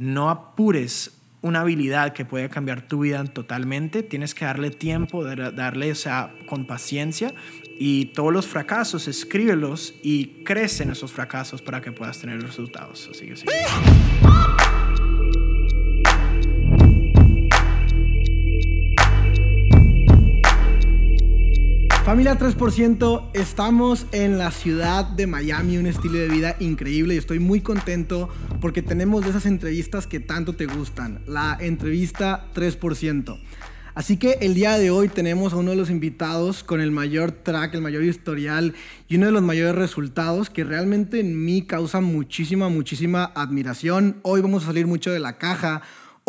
no apures una habilidad que puede cambiar tu vida totalmente, tienes que darle tiempo, darle, o sea, con paciencia y todos los fracasos, escríbelos y crecen esos fracasos para que puedas tener resultados. Así que sí. Familia 3%, estamos en la ciudad de Miami, un estilo de vida increíble y estoy muy contento porque tenemos de esas entrevistas que tanto te gustan, la entrevista 3%. Así que el día de hoy tenemos a uno de los invitados con el mayor track, el mayor historial y uno de los mayores resultados que realmente en mí causa muchísima, muchísima admiración. Hoy vamos a salir mucho de la caja.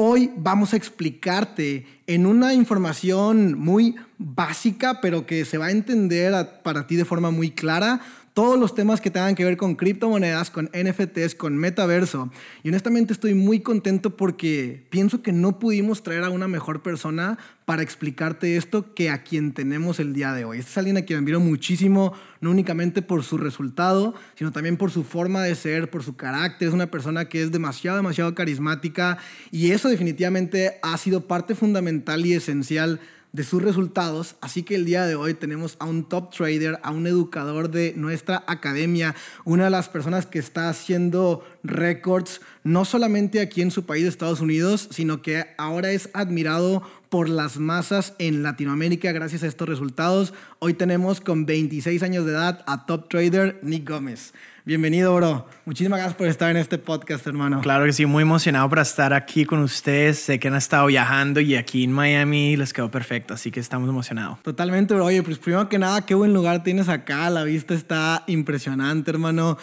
Hoy vamos a explicarte en una información muy básica, pero que se va a entender para ti de forma muy clara, todos los temas que tengan que ver con criptomonedas, con NFTs, con metaverso. Y honestamente estoy muy contento porque pienso que no pudimos traer a una mejor persona para explicarte esto que a quien tenemos el día de hoy. Este es alguien a quien admiro muchísimo, no únicamente por su resultado, sino también por su forma de ser, por su carácter. Es una persona que es demasiado, demasiado carismática y eso definitivamente ha sido parte fundamental y esencial de sus resultados. Así que el día de hoy tenemos a un top trader, a un educador de nuestra academia, una de las personas que está haciendo récords, no solamente aquí en su país, Estados Unidos, sino que ahora es admirado por las masas en Latinoamérica gracias a estos resultados. Hoy tenemos con 26 años de edad a top trader Nick Gómez. Bienvenido, bro. Muchísimas gracias por estar en este podcast, hermano. Claro que sí, muy emocionado por estar aquí con ustedes. Sé que han estado viajando y aquí en Miami les quedó perfecto, así que estamos emocionados. Totalmente, bro. Oye, pues primero que nada, qué buen lugar tienes acá. La vista está impresionante, hermano.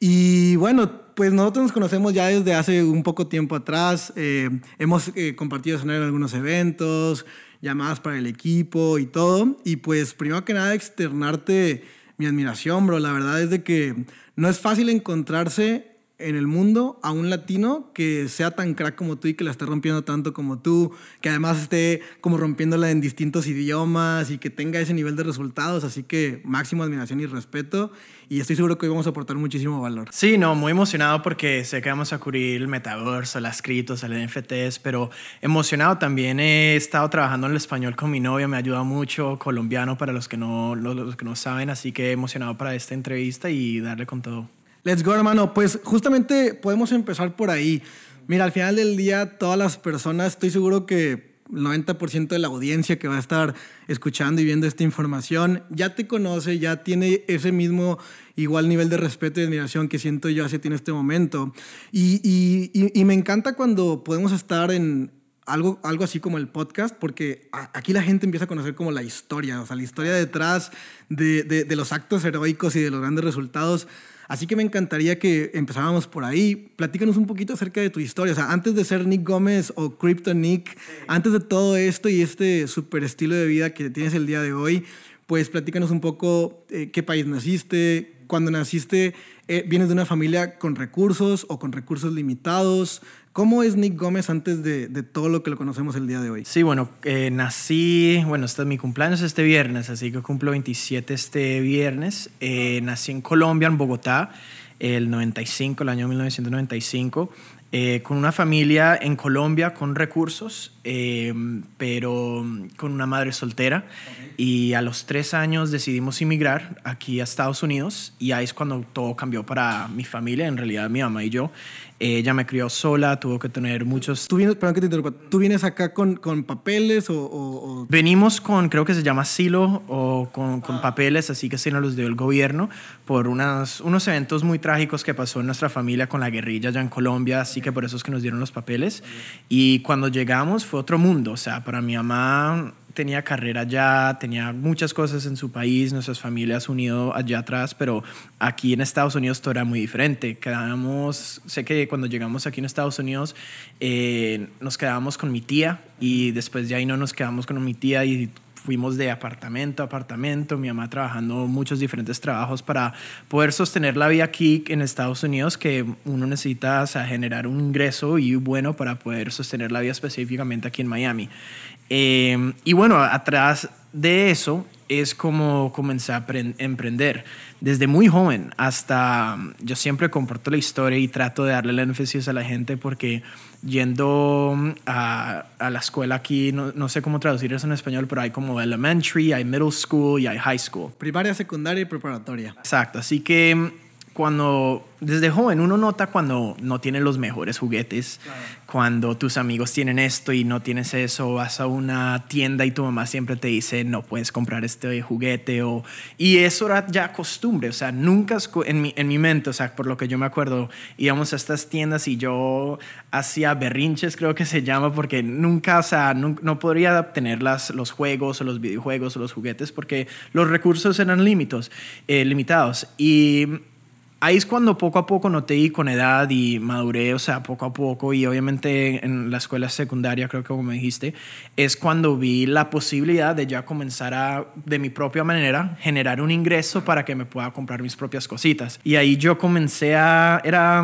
Y bueno, pues nosotros nos conocemos ya desde hace un poco tiempo atrás. Eh, hemos eh, compartido en algunos eventos, llamadas para el equipo y todo. Y pues primero que nada, externarte mi admiración, bro. La verdad es de que no es fácil encontrarse en el mundo a un latino que sea tan crack como tú y que la esté rompiendo tanto como tú, que además esté como rompiéndola en distintos idiomas y que tenga ese nivel de resultados. Así que máxima admiración y respeto. Y estoy seguro que hoy vamos a aportar muchísimo valor. Sí, no, muy emocionado porque sé que vamos a cubrir el metaverso, las criptos, el NFTs, pero emocionado también he estado trabajando en el español con mi novia, me ayuda mucho, colombiano para los que no, los que no saben, así que emocionado para esta entrevista y darle con todo. Let's go, hermano. Pues justamente podemos empezar por ahí. Mira, al final del día, todas las personas, estoy seguro que el 90% de la audiencia que va a estar escuchando y viendo esta información ya te conoce, ya tiene ese mismo igual nivel de respeto y admiración que siento yo hacia ti en este momento. Y, y, y, me encanta cuando podemos estar en algo, algo así como el podcast, porque aquí la gente empieza a conocer como la historia, o sea, la historia detrás de, de, de los actos heroicos y de los grandes resultados Así que me encantaría que empezáramos por ahí. Platícanos un poquito acerca de tu historia. O sea, antes de ser Nick Gómez o Crypto Nick, antes de todo esto y este super estilo de vida que tienes el día de hoy, pues platícanos un poco eh, qué país naciste, cuando naciste, eh, vienes de una familia con recursos o con recursos limitados. ¿Cómo es Nick Gómez antes de, de, todo lo que lo conocemos el día de hoy? Sí, bueno, eh, nací, bueno, este es mi cumpleaños este viernes, así que cumplo 27 este viernes. Eh, nací en Colombia, en Bogotá, el 95, el año 1995. Eh, con una familia en Colombia con recursos, eh, pero con una madre soltera. Y a los tres años decidimos emigrar aquí a Estados Unidos y ahí es cuando todo cambió para mi familia, en realidad mi mamá y yo. Ella me crió sola, tuvo que tener muchos... ¿Tú vienes, perdón que te interrumpa, ¿tú vienes acá con, con papeles o, Venimos con, creo que se llama asilo o con, con papeles, así que se nos los dio el gobierno por unas, unos eventos muy trágicos que pasó en nuestra familia con la guerrilla allá en Colombia, así que por eso es que nos dieron los papeles. Y cuando llegamos fue otro mundo, o sea, para mi mamá tenía carrera allá, tenía muchas cosas en su país, nuestras familias unido allá atrás, pero aquí en Estados Unidos todo era muy diferente. Quedamos, sé que cuando llegamos aquí en Estados Unidos eh, nos quedábamos con mi tía y después de ahí no nos quedamos con mi tía y fuimos de apartamento a apartamento, mi mamá trabajando muchos diferentes trabajos para poder sostener la vida aquí en Estados Unidos, que uno necesita o sea, generar un ingreso y bueno para poder sostener la vida específicamente aquí en Miami. Eh, y bueno, atrás de eso, es como comencé a emprender. Desde muy joven hasta, yo siempre comparto la historia y trato de darle el énfasis a la gente porque yendo a, a la escuela aquí, no, no, sé cómo traducir eso en español, pero hay como elementary, hay middle school y hay high school. Primaria, secundaria y preparatoria. Exacto, así que cuando desde joven uno nota cuando no tiene los mejores juguetes, cuando tus amigos tienen esto y no tienes eso, vas a una tienda y tu mamá siempre te dice no puedes comprar este juguete o y eso era ya costumbre, o sea, nunca en mi, en mi mente, o sea, por lo que yo me acuerdo, íbamos a estas tiendas y yo hacía berrinches, creo que se llama, porque nunca, o sea, no, no podría obtener las, los juegos o los videojuegos o los juguetes porque los recursos eran límitos, eh, limitados y ahí es cuando poco a poco noté y con edad y maduré, o sea, poco a poco y obviamente en la escuela secundaria, creo que como me dijiste, es cuando vi la posibilidad de ya comenzar a, de mi propia manera, generar un ingreso para que me pueda comprar mis propias cositas. Y ahí yo comencé a, era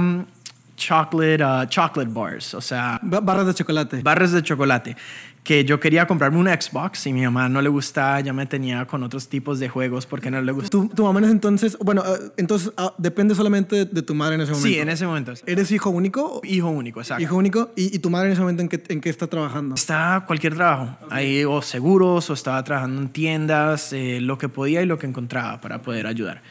chocolate, uh, chocolate bars, o sea... Barras de chocolate. Barras de chocolate que yo quería comprarme un Xbox y mi mamá no le gustaba, ya me tenía con otros tipos de juegos porque no le gustaba. ¿Tu, mamá en entonces, bueno, eh, entonces ah, depende solamente de, tu madre en ese momento? Sí, en ese momento. ¿Eres hijo único? Hijo único, exacto. Hijo único. ¿Y, tu madre en ese momento en qué, en qué está trabajando? Está cualquier trabajo. Ahí o seguros o estaba trabajando en tiendas, eh, lo que podía y lo que encontraba para poder ayudar.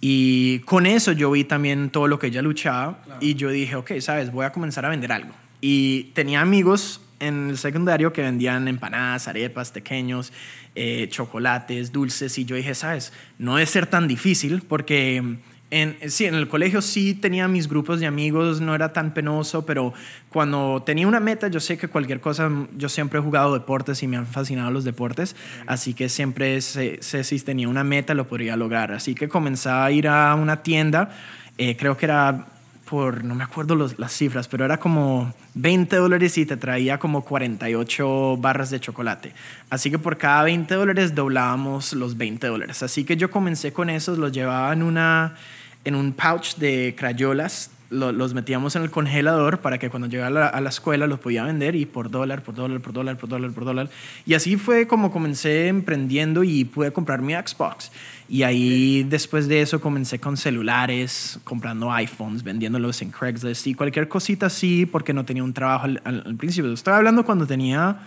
Y con eso yo vi también todo lo que ella luchaba y yo dije, ok, sabes, voy a comenzar a vender algo. Y tenía amigos en el secundario que vendían empanadas, arepas, pequeños, eh, chocolates, dulces, y yo dije, sabes, no debe ser tan difícil porque... En, sí, en el colegio sí tenía mis grupos de amigos, no era tan penoso, pero cuando tenía una meta, yo sé que cualquier cosa, yo siempre he jugado deportes y me han fascinado los deportes, así que siempre sé, si tenía una meta lo podría lograr. Así que comencé a ir a una tienda, eh, creo que era por, no me acuerdo las cifras, pero era como 20 dólares y te traía como 48 barras de chocolate. Así que por cada 20 dólares doblábamos los 20 dólares. Así que yo comencé con esos, los llevaba en, una, en un pouch de crayolas los metíamos en el congelador para que cuando llegara a la, escuela los podía vender y por dólar, por dólar, por dólar, por dólar, por dólar. Y así fue como comencé emprendiendo y pude comprar mi Xbox. Y ahí después de eso comencé con celulares, comprando iPhones, vendiéndolos en Craigslist y cualquier cosita así porque no tenía un trabajo al, principio. Estaba hablando cuando tenía,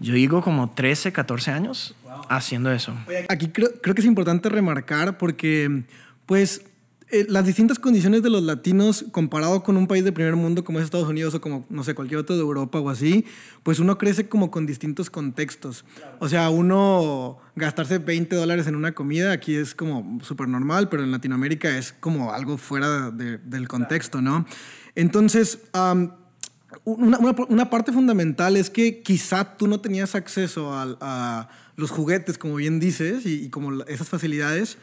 yo digo, como 13, 14 años haciendo eso. Aquí creo, creo que es importante remarcar porque pues eh, las distintas condiciones de los latinos comparado con un país de primer mundo como es Estados Unidos o como, no sé, cualquier otro de Europa o así, pues uno crece como con distintos contextos. O sea, uno gastarse 20 dólares en una comida aquí es como súper normal, pero en Latinoamérica es como algo fuera del contexto, ¿no? Entonces, una, una, parte fundamental es que quizá tú no tenías acceso a, a los juguetes, como bien dices, y, y como esas facilidades,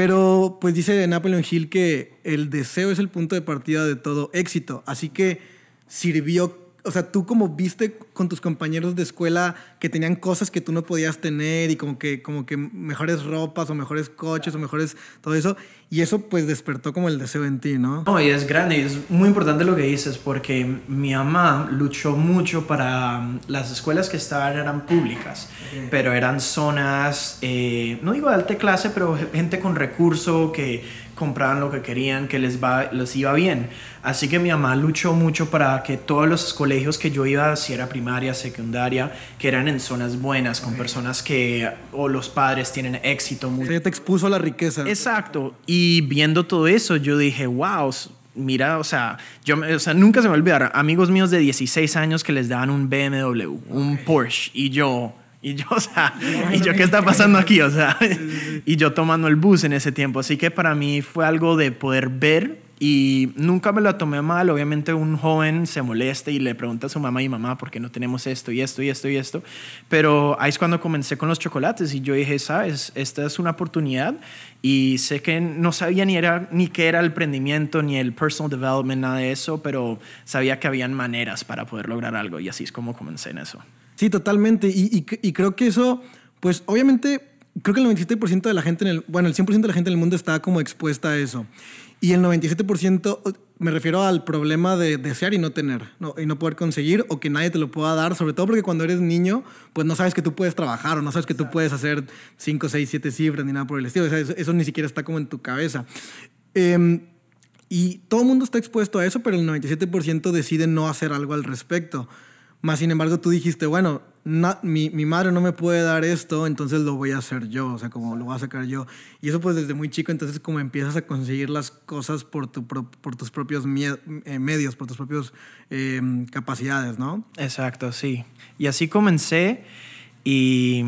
pero pues dice Napoleon Hill que el deseo es el punto de partida de todo éxito. Así que sirvió o sea, tú como viste con tus compañeros de escuela que tenían cosas que tú no podías tener y como que, como que mejores ropas o mejores coches o mejores todo eso. Y eso pues despertó como el deseo en ti, ¿no? No, y es grande y es muy importante lo que dices porque mi mamá luchó mucho para um, las escuelas que estaban eran públicas, pero eran zonas, eh, no digo de alta clase, pero gente con recurso que compraban lo que querían, que les, va, les iba bien. Así que mi mamá luchó mucho para que todos los colegios que yo iba, si era primaria, secundaria, que eran en zonas buenas, con personas que o los padres tienen éxito. Muy... te expuso a la riqueza. Exacto. Y viendo todo eso, yo dije, wow, mira, o sea, yo, o sea, nunca se me va a olvidar, amigos míos de 16 años que les daban un BMW, un Porsche, y yo, y yo, o sea, y yo, ¿qué está pasando aquí? O sea, y yo tomando el bus en ese tiempo. Así que para mí fue algo de poder ver y nunca me lo tomé mal. Obviamente un joven se molesta y le pregunta a su mamá y mamá por qué no tenemos esto y esto y esto y esto. Pero ahí es cuando comencé con los chocolates y yo dije, sabes, esta es una oportunidad y sé que no sabía ni, era, ni qué era el emprendimiento ni el personal development, nada de eso, pero sabía que habían maneras para poder lograr algo y así es como comencé en eso. Sí, totalmente. Y, y, creo que eso, pues obviamente, creo que el 97% de la gente, en el, bueno, el 100% de la gente en el mundo está como expuesta a eso. Y el 97%, me refiero al problema de desear y no tener, no, y no poder conseguir o que nadie te lo pueda dar, sobre todo porque cuando eres niño, pues no sabes que tú puedes trabajar o no sabes que tú puedes hacer 5, 6, 7 cifras ni nada por el estilo. O sea, eso, eso, ni siquiera está como en tu cabeza. Eh, y todo el mundo está expuesto a eso, pero el 97% decide no hacer algo al respecto. Más sin embargo, tú dijiste, bueno, mi, mi, madre no me puede dar esto, entonces lo voy a hacer yo, o sea, como lo voy a sacar yo. Y eso pues desde muy chico, entonces como empiezas a conseguir las cosas por, tu, por tus propios eh, medios, por tus propias eh, capacidades, ¿no? Exacto, sí. Y así comencé y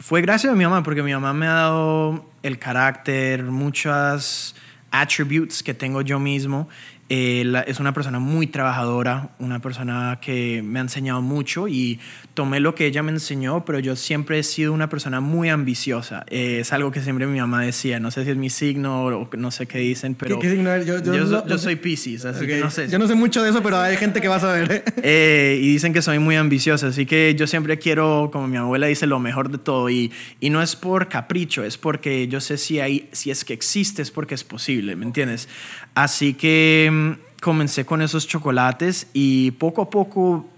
fue gracias a mi mamá, porque mi mamá me ha dado el carácter, muchas attributes que tengo yo mismo eh, es una persona muy trabajadora, una persona que me ha enseñado mucho y tomé lo que ella me enseñó, pero yo siempre he sido una persona muy ambiciosa. Eh, es algo que siempre mi mamá decía, no sé si es mi signo o no sé qué dicen, pero ¿Qué, signo Yo, yo, yo, soy Pisces, así que no sé. Yo no sé mucho de eso, pero hay gente que va a saber. Eh, y dicen que soy muy ambiciosa, así que yo siempre quiero, como mi abuela dice, lo mejor de todo y, y no es por capricho, es porque yo sé si, hay, si es que existe, es porque es posible, ¿me entiendes? Así que mm, comencé con esos chocolates y poco a poco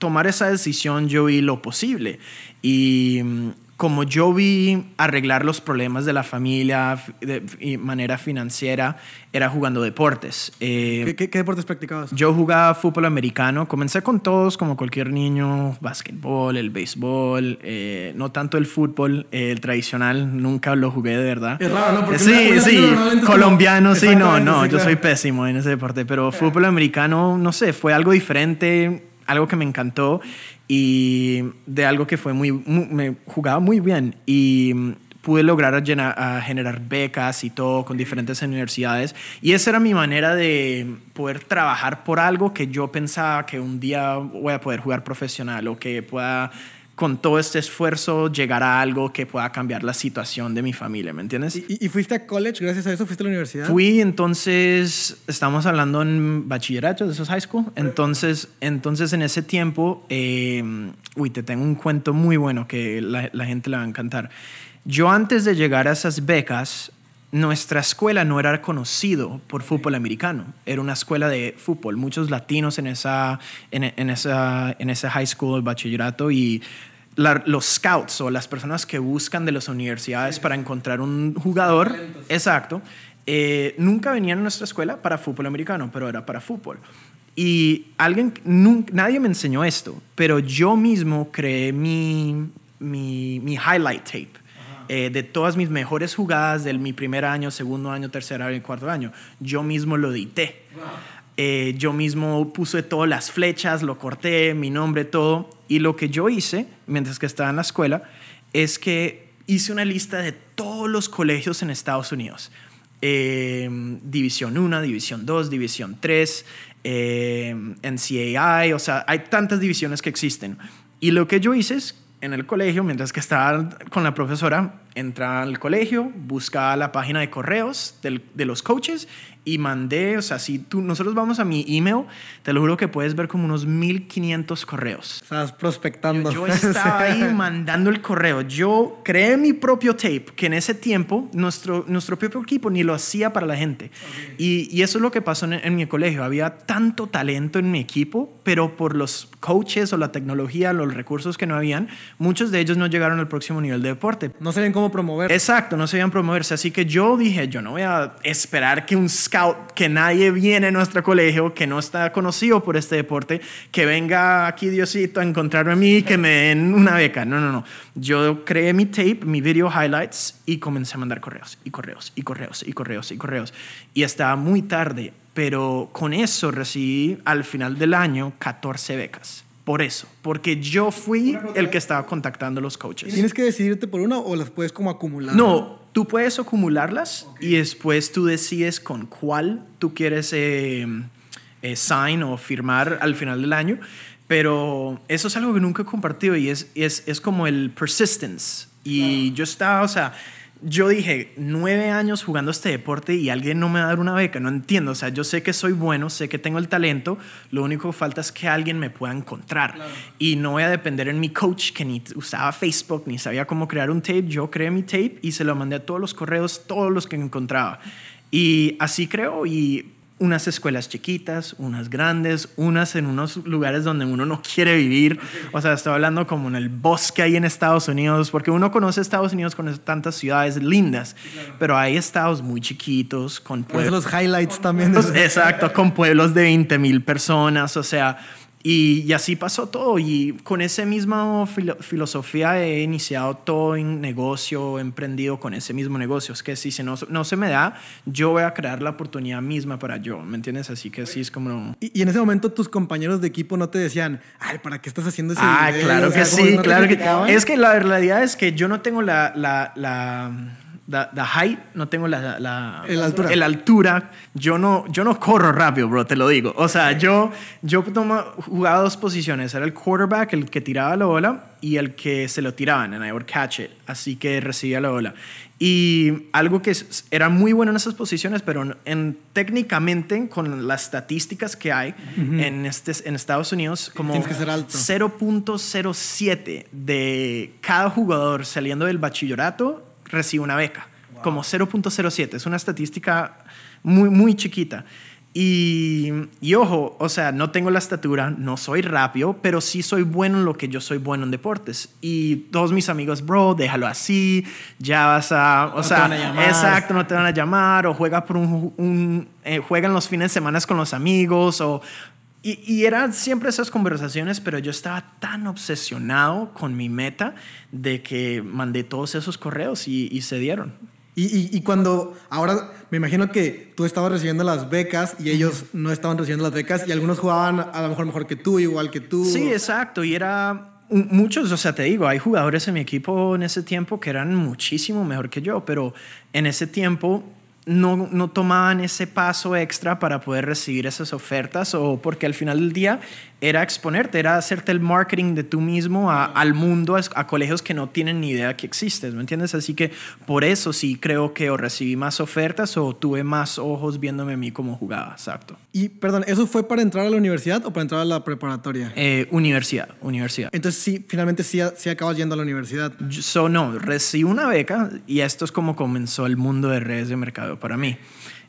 tomar esa decisión yo vi lo posible. Y mm, como yo vi arreglar los problemas de la familia de, manera financiera, era jugando deportes. Eh, ¿Qué, deportes practicabas? Yo jugaba fútbol americano. Comencé con todos, como cualquier niño, básquetbol, el béisbol, eh, no tanto el fútbol, eh, el tradicional, nunca lo jugué de verdad. Es raro, ¿no? sí, sí, colombiano, sí, no, no, yo soy pésimo en ese deporte, pero fútbol americano, no sé, fue algo diferente, algo que me encantó y de algo que fue muy, me jugaba muy bien y mm, pude lograr a, generar becas y todo con diferentes universidades. Y esa era mi manera de poder trabajar por algo que yo pensaba que un día voy a poder jugar profesional o que pueda con todo este esfuerzo llegar a algo que pueda cambiar la situación de mi familia, ¿me entiendes? ¿Y, fuiste a college gracias a eso? ¿Fuiste a la universidad? Fui, entonces, estamos hablando en bachillerato, de esos high school. Entonces, entonces en ese tiempo, eh, uy, te tengo un cuento muy bueno que la, la gente le va a encantar. Yo antes de llegar a esas becas, nuestra escuela no era conocido por fútbol americano, era una escuela de fútbol, muchos latinos en esa, en, en esa, en ese high school, bachillerato, y los scouts o las personas que buscan de las universidades para encontrar un jugador, exacto, eh, nunca venían a nuestra escuela para fútbol americano, pero era para fútbol. Y alguien, nadie me enseñó esto, pero yo mismo creé mi, mi, mi highlight tape. Eh, de todas mis mejores jugadas de mi primer año, segundo año, tercer año y cuarto año. Yo mismo lo edité. Eh, yo mismo puse todas las flechas, lo corté, mi nombre, todo. Y lo que yo hice, mientras que estaba en la escuela, es que hice una lista de todos los colegios en Estados Unidos. Em, división 1, División 2, División 3, eh, NCAI, o sea, hay tantas divisiones que existen. Y lo que yo hice es, en el colegio, mientras que estaba con la profesora, entraba al colegio, buscaba la página de correos de los coaches y mandé, o sea, si tú, nosotros vamos a mi email, te lo juro que puedes ver como unos 1500 correos. Estás prospectando. Yo, estaba ahí mandando el correo. Yo creé mi propio tape, que en ese tiempo nuestro, nuestro propio equipo ni lo hacía para la gente. Y, y, eso es lo que pasó en, en, mi colegio. Había tanto talento en mi equipo, pero por los coaches o la tecnología, los recursos que no habían, muchos de ellos no llegaron al próximo nivel de deporte. No sabían cómo promover. Exacto, no sabían promoverse. Así que yo dije, yo no voy a esperar que un scout, que nadie viene a nuestro colegio, que no está conocido por este deporte, que venga aquí Diosito a encontrarme a mí y que me den una beca. No, no, no. Yo creé mi tape, mi video highlights y comencé a mandar correos y correos y correos y correos y correos. Y estaba muy tarde, pero con eso recibí al final del año 14 becas. Por eso, porque yo fui el que estaba contactando a los coaches. ¿Tienes que decidirte por una o las puedes como acumular? No, tú puedes acumularlas y después tú decides con cuál tú quieres eh, eh, sign o firmar al final del año. Pero eso es algo que nunca he compartido y es, es, es como el persistence. Y yo estaba, o sea, yo dije, nueve años jugando este deporte y alguien no me va a dar una beca, no entiendo. O sea, yo sé que soy bueno, sé que tengo el talento, lo único que falta es que alguien me pueda encontrar. Y no voy a depender en mi coach que ni usaba Facebook, ni sabía cómo crear un tape. Yo creé mi tape y se lo mandé a todos los correos, todos los que encontraba. Y así creo y unas escuelas chiquitas, unas grandes, unas en unos lugares donde uno no quiere vivir. O sea, estoy hablando como en el bosque ahí en Estados Unidos, porque uno conoce Estados Unidos con tantas ciudades lindas, pero hay estados muy chiquitos, con pueblos. los highlights también. Exacto, con pueblos de 20 mil personas, o sea y, así pasó todo. Y con esa misma filosofía he iniciado todo en negocio, he emprendido con ese mismo negocio. Es que si se no, no, se me da, yo voy a crear la oportunidad misma para yo. ¿Me entiendes? Así que así es como. Y, en ese momento tus compañeros de equipo no te decían, ay, ¿para qué estás haciendo ese Ah, claro que sí, claro que. Es que la realidad es que yo no tengo la, la, la the, height, no tengo la, la el altura. El altura. Yo no, yo no corro rápido, bro, te lo digo. O sea, yo, yo tomo, jugaba dos posiciones. Era el quarterback, el que tiraba la bola, y el que se lo tiraban, and I would catch it. Así que recibía la bola. Y algo que era muy bueno en esas posiciones, pero en, técnicamente con las estadísticas que hay en, este, en Estados Unidos, como 0.07 de cada jugador saliendo del bachillerato recibe una beca, como 0.07. Es una estadística muy, muy chiquita. Y, y, ojo, o sea, no tengo la estatura, no soy rápido, pero sí soy bueno en lo que yo soy bueno en deportes. Y todos mis amigos, bro, déjalo así, ya vas a, o sea, exacto, no te van a llamar, o juega por un, un eh, juegan los fines de semana con los amigos, o y, y, eran siempre esas conversaciones, pero yo estaba tan obsesionado con mi meta de que mandé todos esos correos y, y se dieron. Y, y, cuando ahora me imagino que tú estabas recibiendo las becas y ellos no estaban recibiendo las becas y algunos jugaban a lo mejor mejor que tú, igual que tú. Sí, exacto. Y era muchos, o sea, te digo, hay jugadores en mi equipo en ese tiempo que eran muchísimo mejor que yo, pero en ese tiempo no, no, tomaban ese paso extra para poder recibir esas ofertas o porque al final del día era exponerte, era hacerte el marketing de tú mismo al mundo, a, colegios que no tienen ni idea que existes, ¿me entiendes? Así que por eso sí creo que o recibí más ofertas o tuve más ojos viéndome a mí como jugaba, exacto. Y perdón, ¿eso fue para entrar a la universidad o para entrar a la preparatoria? Eh, universidad, universidad. Entonces sí, finalmente sí, sí acabas yendo a la universidad. So, no, recibí una beca y esto es como comenzó el mundo de redes de mercado para mí.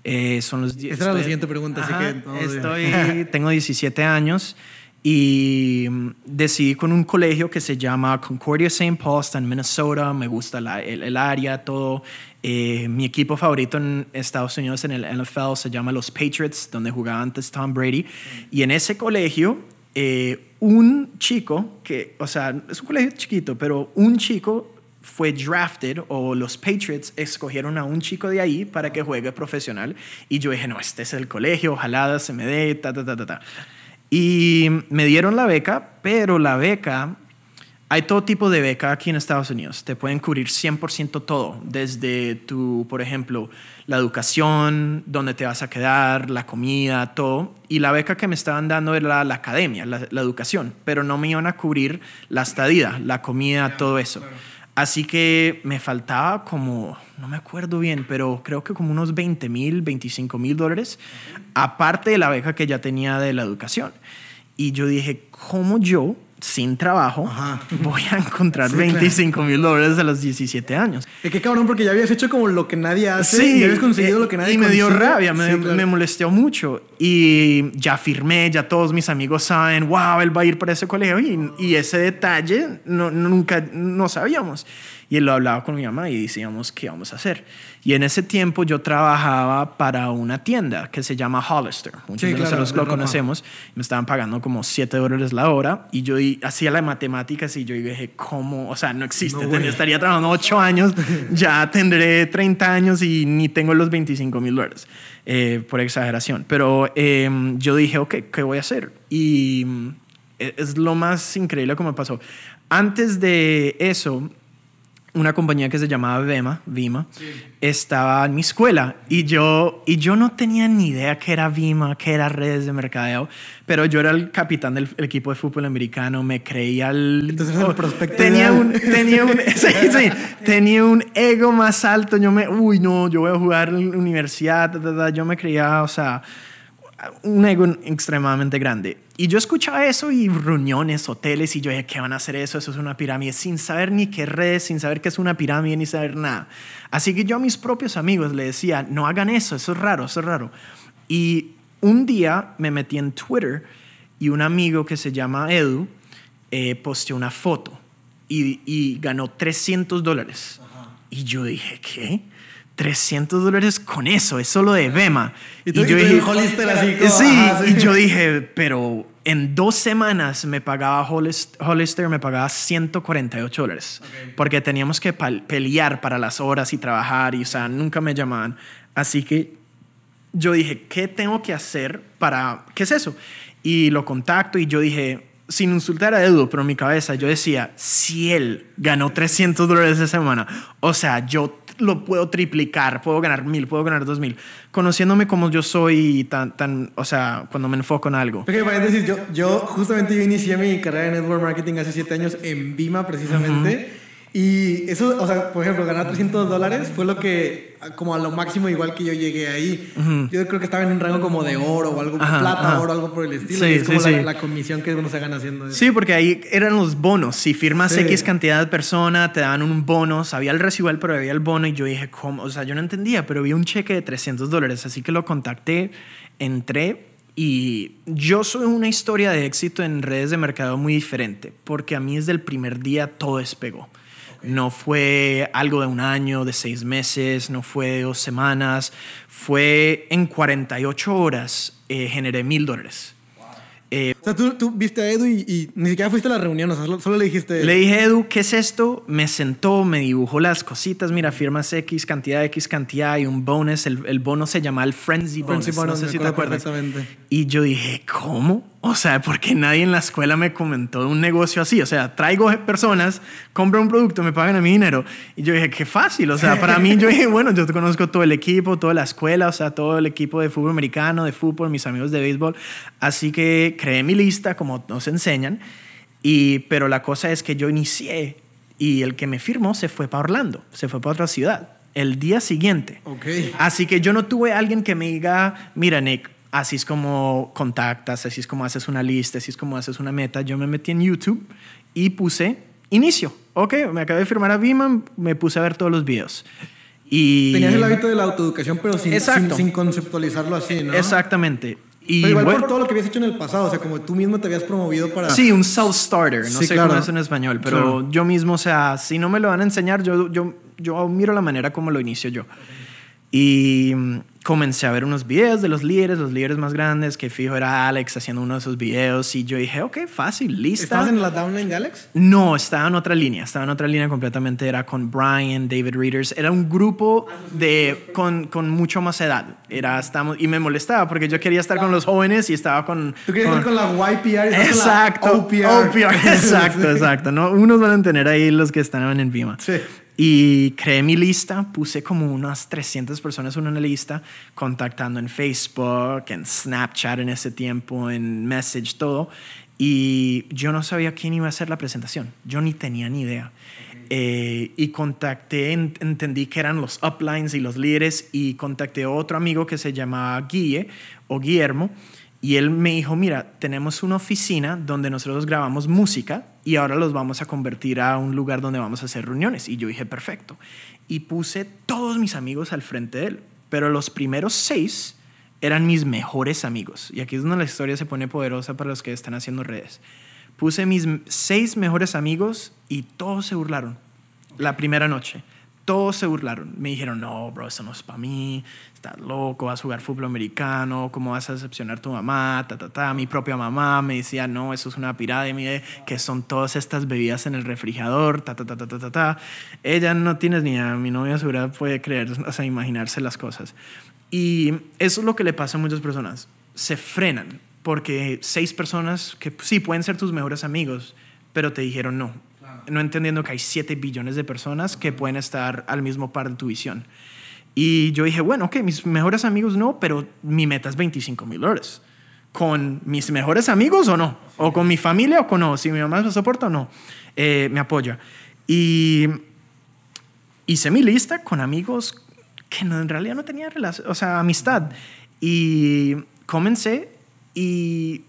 Eh, son los Esa era la siguiente pregunta, así que... estoy, tengo 17 años y mm, decidí con un colegio que se llama Concordia St. Paul, está en Minnesota, me gusta el, área, todo. Eh, mi equipo favorito en Estados Unidos en el NFL se llama los Patriots, donde jugaba antes Tom Brady. Y en ese colegio, eh, un chico, que, o sea, es un colegio chiquito, pero un chico fue drafted o los Patriots escogieron a un chico de ahí para que juegue profesional. Y yo dije, no, este es el colegio, ojalá se me dé, ta, ta, ta, ta, ta. Y me dieron la beca, pero la beca, hay todo tipo de beca aquí en Estados Unidos. Te pueden cubrir 100% todo, desde tu, por ejemplo, la educación, dónde te vas a quedar, la comida, todo. Y la beca que me estaban dando era la, academia, la, educación, pero no me iban a cubrir la estadía, la comida, todo eso. Así que me faltaba como, no me acuerdo bien, pero creo que como unos 20 mil, 25 mil dólares, aparte de la beca que ya tenía de la educación. Y yo dije, ¿cómo yo sin trabajo, voy a encontrar 25 mil dólares a los 17 años. Es que cabrón, porque ya habías hecho como lo que nadie hace y habías conseguido lo que nadie Y me dio rabia, me, me, molestó mucho. Y ya firmé, ya todos mis amigos saben, wow, él va a ir para ese colegio. Y, y ese detalle no, nunca no sabíamos. Y lo hablaba con mi mamá y decíamos, ¿qué vamos a hacer? Y en ese tiempo yo trabajaba para una tienda que se llama Hollister. Muchos de nosotros lo conocemos. Me estaban pagando como 7 dólares la hora y yo hacía la matemáticas y yo dije, ¿cómo? O sea, no existe. estaría trabajando 8 años, ya tendré 30 años y ni tengo los 25 mil dólares, eh, por exageración. Pero em, yo dije, ok, ¿qué voy a hacer? Y mm, e, es lo más increíble me pasó. Antes de eso, una compañía que se llamaba Vema, Vima, estaba en mi escuela y yo, y yo no tenía ni idea qué era Vima, qué era redes de mercadeo, pero yo era el capitán del equipo de fútbol americano, me creía el... Entonces el prospecto tenía un, tenía un, tenía un ego más alto, yo me, uy no, yo voy a jugar en la universidad, yo me creía, o sea, un ego extremadamente grande. Y yo escuchaba eso y reuniones, hoteles, y yo dije, ¿qué van a hacer eso? Eso es una pirámide, sin saber ni qué redes, sin saber qué es una pirámide, ni saber nada. Así que yo a mis propios amigos le decía, no hagan eso, eso es raro, eso es raro. Y un día me metí en Twitter y un amigo que se llama Edu eh, posteó una foto y, y ganó 300 dólares. Y yo dije, ¿qué? 300 dólares con eso, es solo de Bema. Y tú- y yo tú dije, en Hollister así como, sí, ajá, sí. y yo dije, pero en dos semanas me pagaba Hollis- Hollister, me pagaba 148 dólares. Porque teníamos que pelear para las horas y trabajar y, o sea, nunca me llamaban. Así que yo dije, ¿qué tengo que hacer para... ¿Qué es eso? Y lo contacto y yo dije, sin insultar a Edu, pero en mi cabeza yo decía, si él ganó 300 dólares esa semana, o sea, yo lo puedo triplicar, puedo ganar mil, puedo ganar dos mil. Conociéndome como yo soy, tan, tan, o sea, cuando me enfoco en algo. Pequeño paréntesis, yo, yo justamente yo inicié mi carrera en Network Marketing hace 7 años en Vima precisamente. Y eso, o sea, por ejemplo, ganar 300 dólares fue lo que, como a lo máximo igual que yo llegué ahí. Yo creo que estaba en un rango como de oro o algo, Ajá, plata, ajá. oro, algo por el estilo. Sí, y es como sí, la, sí. la comisión que uno se gana haciendo eso. Sí, porque ahí eran los bonos. Si firmas. X cantidad de personas, te daban un bono. Sabía el residual, pero había el bono. Y yo dije, ¿cómo? O sea, yo no entendía, pero vi un cheque de 300 dólares. Así que lo contacté, entré. Y yo soy una historia de éxito en redes de mercado muy diferente. Porque a mí desde el primer día todo despegó. No fue algo de un año, de seis meses, no fue de dos semanas. Fue en 48 horas eh, generé mil dólares. Eh, O sea, tú, tú viste a Edu y, y ni siquiera fuiste a la reunión, o sea, solo, solo le dijiste... Le dije, Edu, ¿qué es esto? Me sentó, me dibujó las cositas. Mira, firmas X cantidad, X cantidad y un bonus. El, el bono se llama el Frenzy Bonus. Frenzy Bonus, no sé si te acuerdas. Y yo dije, ¿cómo? O sea, porque nadie en la escuela me comentó de un negocio así. O sea, traigo personas, compro un producto, me pagan a mi dinero. Y yo dije, qué fácil. O sea, para mí, yo dije, bueno, yo conozco todo el equipo, toda la escuela, o sea, todo el equipo de fútbol americano, de fútbol, mis amigos de béisbol. Así que creé mi lista, como nos enseñan. Y, pero la cosa es que yo inicié y el que me firmó se fue para Orlando, se fue para otra ciudad. El día siguiente. Ok. Así que yo no tuve alguien que me diga, mira Nick, así es como contactas, así es como haces una lista, así es como haces una meta. Yo me metí en YouTube y puse inicio. Ok, me acabé de firmar a Viman, me puse a ver todos los videos. Y Tenías el hábito de la autoeducación, pero sin, sin, sin conceptualizarlo así, ¿no? Exactamente. Y Pero igual bueno, por todo lo que habías hecho en el pasado, o sea, como tú mismo te habías promovido para... Sí, un self-starter. No Sí, sé claro. cómo es en español, pero Claro. yo mismo, o sea, si no me lo van a enseñar, yo, yo, yo miro la manera como lo inicio yo. Y comencé a ver unos videos de los líderes, los líderes más grandes, que fijo era Alex haciendo uno de esos videos. Y yo dije, ok, fácil, lista. ¿Estabas en la downline de Alex? No, estaba en otra línea, estaba en otra línea completamente, era con Brian, David Readers, era un grupo de, con, con mucho más edad, era, estamos, y me molestaba porque yo quería estar con los jóvenes y estaba con... Tú querías estar con la YPR Exacto, con la OPR. exacto, exacto, ¿no? Unos van a entender ahí los que están en Vima. Sí. Y creé mi lista, puse como unas 300 personas en una lista, contactando en Facebook, en Snapchat en ese tiempo, en Message, todo. Y yo no sabía quién iba a hacer la presentación. Yo ni tenía ni idea. Eh, y contacté, en- entendí que eran los uplines y los líderes, y contacté a otro amigo que se llamaba Guille o Guillermo. Y él me dijo, mira, tenemos una oficina donde nosotros grabamos música y ahora los vamos a convertir a un lugar donde vamos a hacer reuniones. Y yo dije, perfecto. Y puse todos mis amigos al frente de él. Pero los primeros seis eran mis mejores amigos. Y aquí es donde la historia se pone poderosa para los que están haciendo redes. Puse mis seis mejores amigos y todos se burlaron la primera noche. Todos se burlaron. Me dijeron, no, bro, eso no es para mí. Estás loco, vas a jugar fútbol americano. ¿Cómo vas a decepcionar a tu mamá? Ta, ta, ta. Mi propia mamá me decía, no, eso es una pirámide, que son todas estas bebidas en el refrigerador. Ta, ta, ta, ta, ta, ta, ta. Ella no tienes ni idea. Mi novia segura puede creer, o sea, imaginarse las cosas. Y eso es lo que le pasa a muchas personas. Se frenan porque seis personas que sí pueden ser tus mejores amigos, pero te dijeron no. No entendiendo que hay 7 billones de personas que pueden estar al mismo par de tu visión. Y yo dije, bueno, ok, mis mejores amigos no, pero mi meta es 25 mil dólares. ¿Con mis mejores amigos o no? ¿O con mi familia o con no? Si mi mamá me soporta o no, eh, me apoya. Y hice mi lista con amigos que en realidad no tenía relación, o sea, amistad. Y comencé y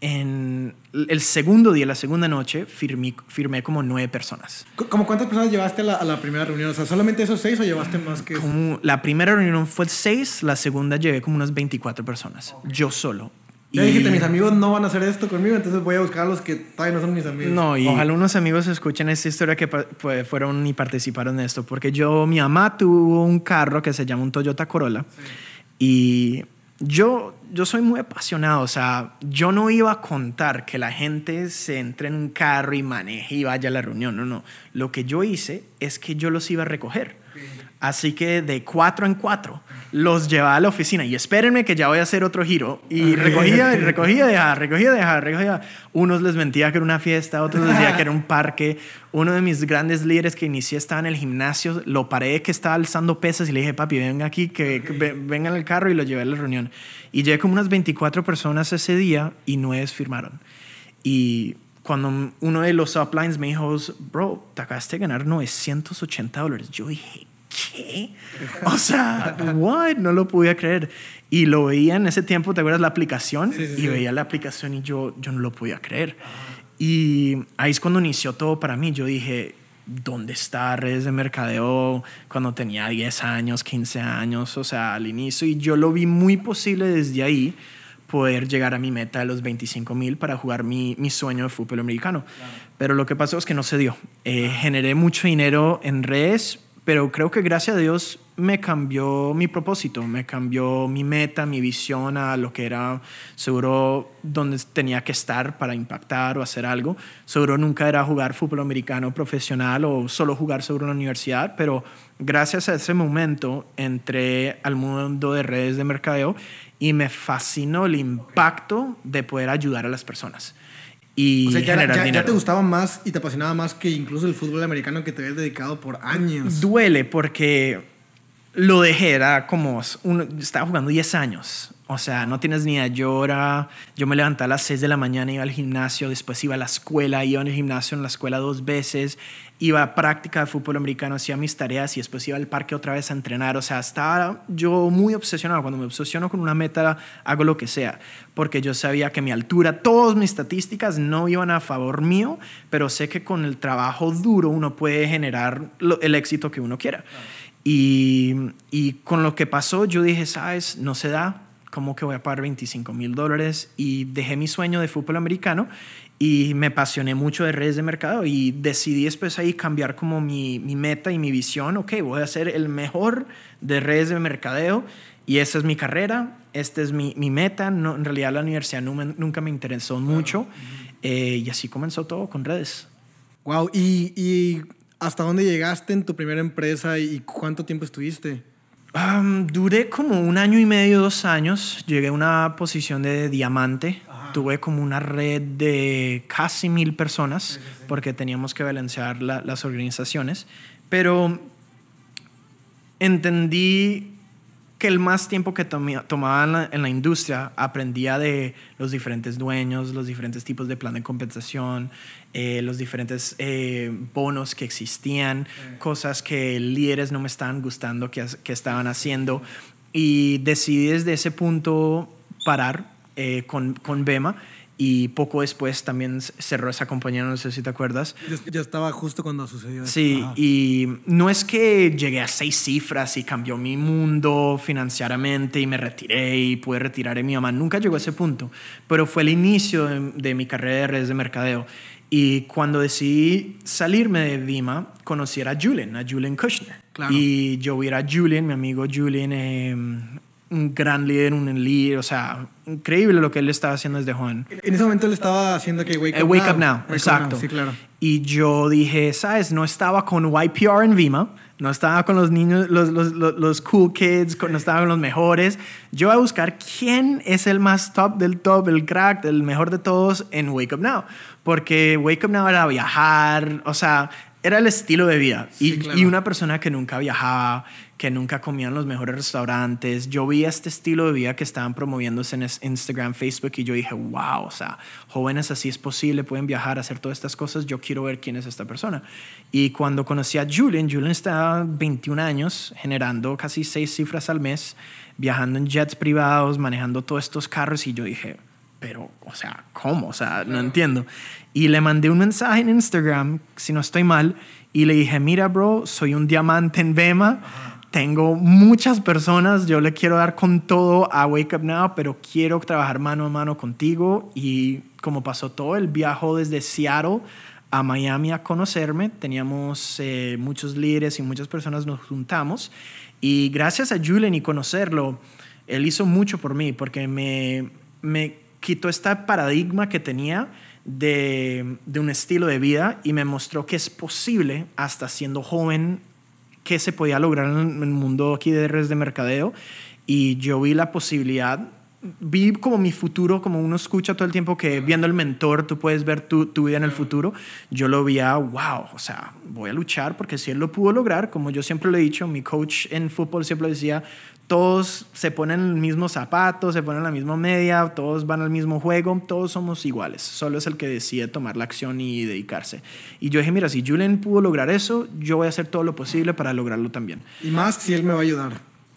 en el segundo día, la segunda noche, firmé, firmé como nueve personas. ¿Cómo cuántas personas llevaste a la, a la, primera reunión? O sea, ¿solamente esos seis o llevaste más que como La primera reunión fue seis, la segunda llevé como unas 24 personas, yo solo. Ya y... dijiste, mis amigos no van a hacer esto conmigo, entonces voy a buscar a los que todavía no son mis amigos. No, y ojalá unos amigos escuchen esta historia que pues, fueron y participaron en esto, porque yo, mi mamá tuvo un carro que se llama un Toyota Corolla sí. y yo, yo soy muy apasionado, o sea, yo no iba a contar que la gente se entre en un carro y maneje y vaya a la reunión, no, no. Lo que yo hice es que yo los iba a recoger. Así que de cuatro en cuatro los llevaba a la oficina y espérenme que ya voy a hacer otro giro. Y recogía, recogía, dejaba, recogía, dejaba, recogía. Unos les mentía que era una fiesta, otros les decía que era un parque. Uno de mis grandes líderes que inicié estaba en el gimnasio, lo paré que estaba alzando pesas y le dije, papi, venga aquí, que, que vengan al carro y lo llevé a la reunión. Y llegué como unas 24 personas ese día y nueve firmaron. Y cuando uno de los uplines me dijo, bro, te acabaste de ganar 980 dólares. Yo dije, ¿qué? O sea, what? No lo podía creer. Y lo veía en ese tiempo, ¿te acuerdas la aplicación? Sí, sí, y sí. veía la aplicación y yo, yo no lo podía creer. Y ahí es cuando inició todo para mí. Yo dije, ¿dónde está redes de mercadeo cuando tenía 10 años, 15 años? O sea, al inicio. Y yo lo vi muy posible desde ahí poder llegar a mi meta de los 25 mil para jugar mi, mi, sueño de fútbol americano. Claro. Pero lo que pasó es que no se dio. Eh, generé mucho dinero en redes, pero creo que gracias a Dios me cambió mi propósito, me cambió mi meta, mi visión a lo que era seguro donde tenía que estar para impactar o hacer algo. Seguro nunca era jugar fútbol americano profesional o solo jugar seguro en la universidad, pero gracias a ese momento entré al mundo de redes de mercadeo y me fascinó el impacto de poder ayudar a las personas y o sea, ya, ya, te gustaba más y te apasionaba más que incluso el fútbol americano que te habías dedicado por años. Duele porque lo dejé, era como, uno, estaba jugando 10 años. O sea, no tienes ni. Yo, era, yo me levantaba a las 6 de la mañana, iba al gimnasio, después iba a la escuela, iba en el gimnasio en la escuela dos veces, iba a práctica de fútbol americano, hacía mis tareas y después iba al parque otra vez a entrenar. O sea, estaba yo muy obsesionado. Cuando me obsesiono con una meta, hago lo que sea, porque yo sabía que mi altura, todas mis estadísticas no iban a favor mío, pero sé que con el trabajo duro uno puede generar el éxito que uno quiera. Y, y con lo que pasó, yo dije, sabes, no se da, ¿cómo que voy a pagar 25 mil dólares? Y dejé mi sueño de fútbol americano y me apasioné mucho de redes de mercado y decidí después ahí cambiar como mi, mi meta y mi visión. Ok, voy a ser el mejor de redes de mercadeo y esa es mi carrera, esta es mi, mi meta. No, en realidad la universidad no me, nunca me interesó mucho eh, y así comenzó todo con redes. Wow, ¿Y, y hasta dónde llegaste en tu primera empresa y cuánto tiempo estuviste? Um, duré como un año y medio, dos años. Llegué a una posición de diamante. Ajá. Tuve como una red de casi mil personas sí, sí, sí. porque teníamos que balancear la, las organizaciones. Pero entendí que el más tiempo que tomaba en la, en la, industria aprendía de los diferentes dueños, los diferentes tipos de plan de compensación, eh, los diferentes eh, bonos que existían, cosas que líderes no me estaban gustando que, que, estaban haciendo. Y decidí desde ese punto parar eh, con, con Bema y poco después también cerró esa compañía, no sé si te acuerdas. Ya estaba justo cuando sucedió eso. Sí, Ajá. y no es que llegué a seis cifras y cambió mi mundo financieramente y me retiré y pude retirar a mi mamá. Nunca llegó a ese punto, pero fue el inicio de, de mi carrera de redes de mercadeo. Y cuando decidí salirme de Vima, conocí a Julian, a Julian Kushner. Claro. Y yo vi a Julian, mi amigo Julian, eh, un gran líder, un líder, o sea, increíble lo que él estaba haciendo desde joven. En ese momento él estaba haciendo que Wake eh, Up Wake Now. Up Now, Wake exacto. Up Now, sí, claro. Y yo dije, ¿sabes? No estaba con YPR en Vima, no estaba con los niños, los, los, los, los cool kids, no estaba con los mejores. Yo voy a buscar quién es el más top del top, el crack, el mejor de todos en Wake Up Now. Porque Wake Up Now era viajar, o sea, era el estilo de vida. Sí, y, claro. y, una persona que nunca viajaba, que nunca comía en los mejores restaurantes. Yo vi este estilo de vida que estaban promoviéndose en Instagram, Facebook y yo dije, wow, o sea, jóvenes así es posible, pueden viajar, hacer todas estas cosas. Yo quiero ver quién es esta persona. Y cuando conocí a Julian, Julian estaba 21 años, generando casi seis cifras al mes, viajando en jets privados, manejando todos estos carros y yo dije, pero, o sea, ¿cómo? O sea, no entiendo. Y le mandé un mensaje en Instagram, si no estoy mal, y le dije, mira, bro, soy un diamante en Bema. Tengo muchas personas, yo le quiero dar con todo a Wake Up Now, pero quiero trabajar mano a mano contigo. Y como pasó todo, el viajo desde Seattle a Miami a conocerme. Teníamos eh, muchos líderes y muchas personas nos juntamos. Y gracias a Julian y conocerlo, él hizo mucho por mí porque me, me quitó este paradigma que tenía de, de, un estilo de vida y me mostró que es posible, hasta siendo joven, que se podía lograr en el mundo aquí de redes de mercadeo. Y yo vi la posibilidad vi como mi futuro, como uno escucha todo el tiempo que viendo el mentor tú puedes ver tu, tu vida en el futuro, yo lo veía, wow, o sea, voy a luchar porque si él lo pudo lograr, como yo siempre lo he dicho, mi coach en fútbol siempre decía, todos se ponen el mismo zapato, se ponen la misma media, todos van al mismo juego, todos somos iguales, solo es el que decide tomar la acción y dedicarse. Y yo dije, mira, si Julian pudo lograr eso, yo voy a hacer todo lo posible para lograrlo también. Y más si él me va a ayudar.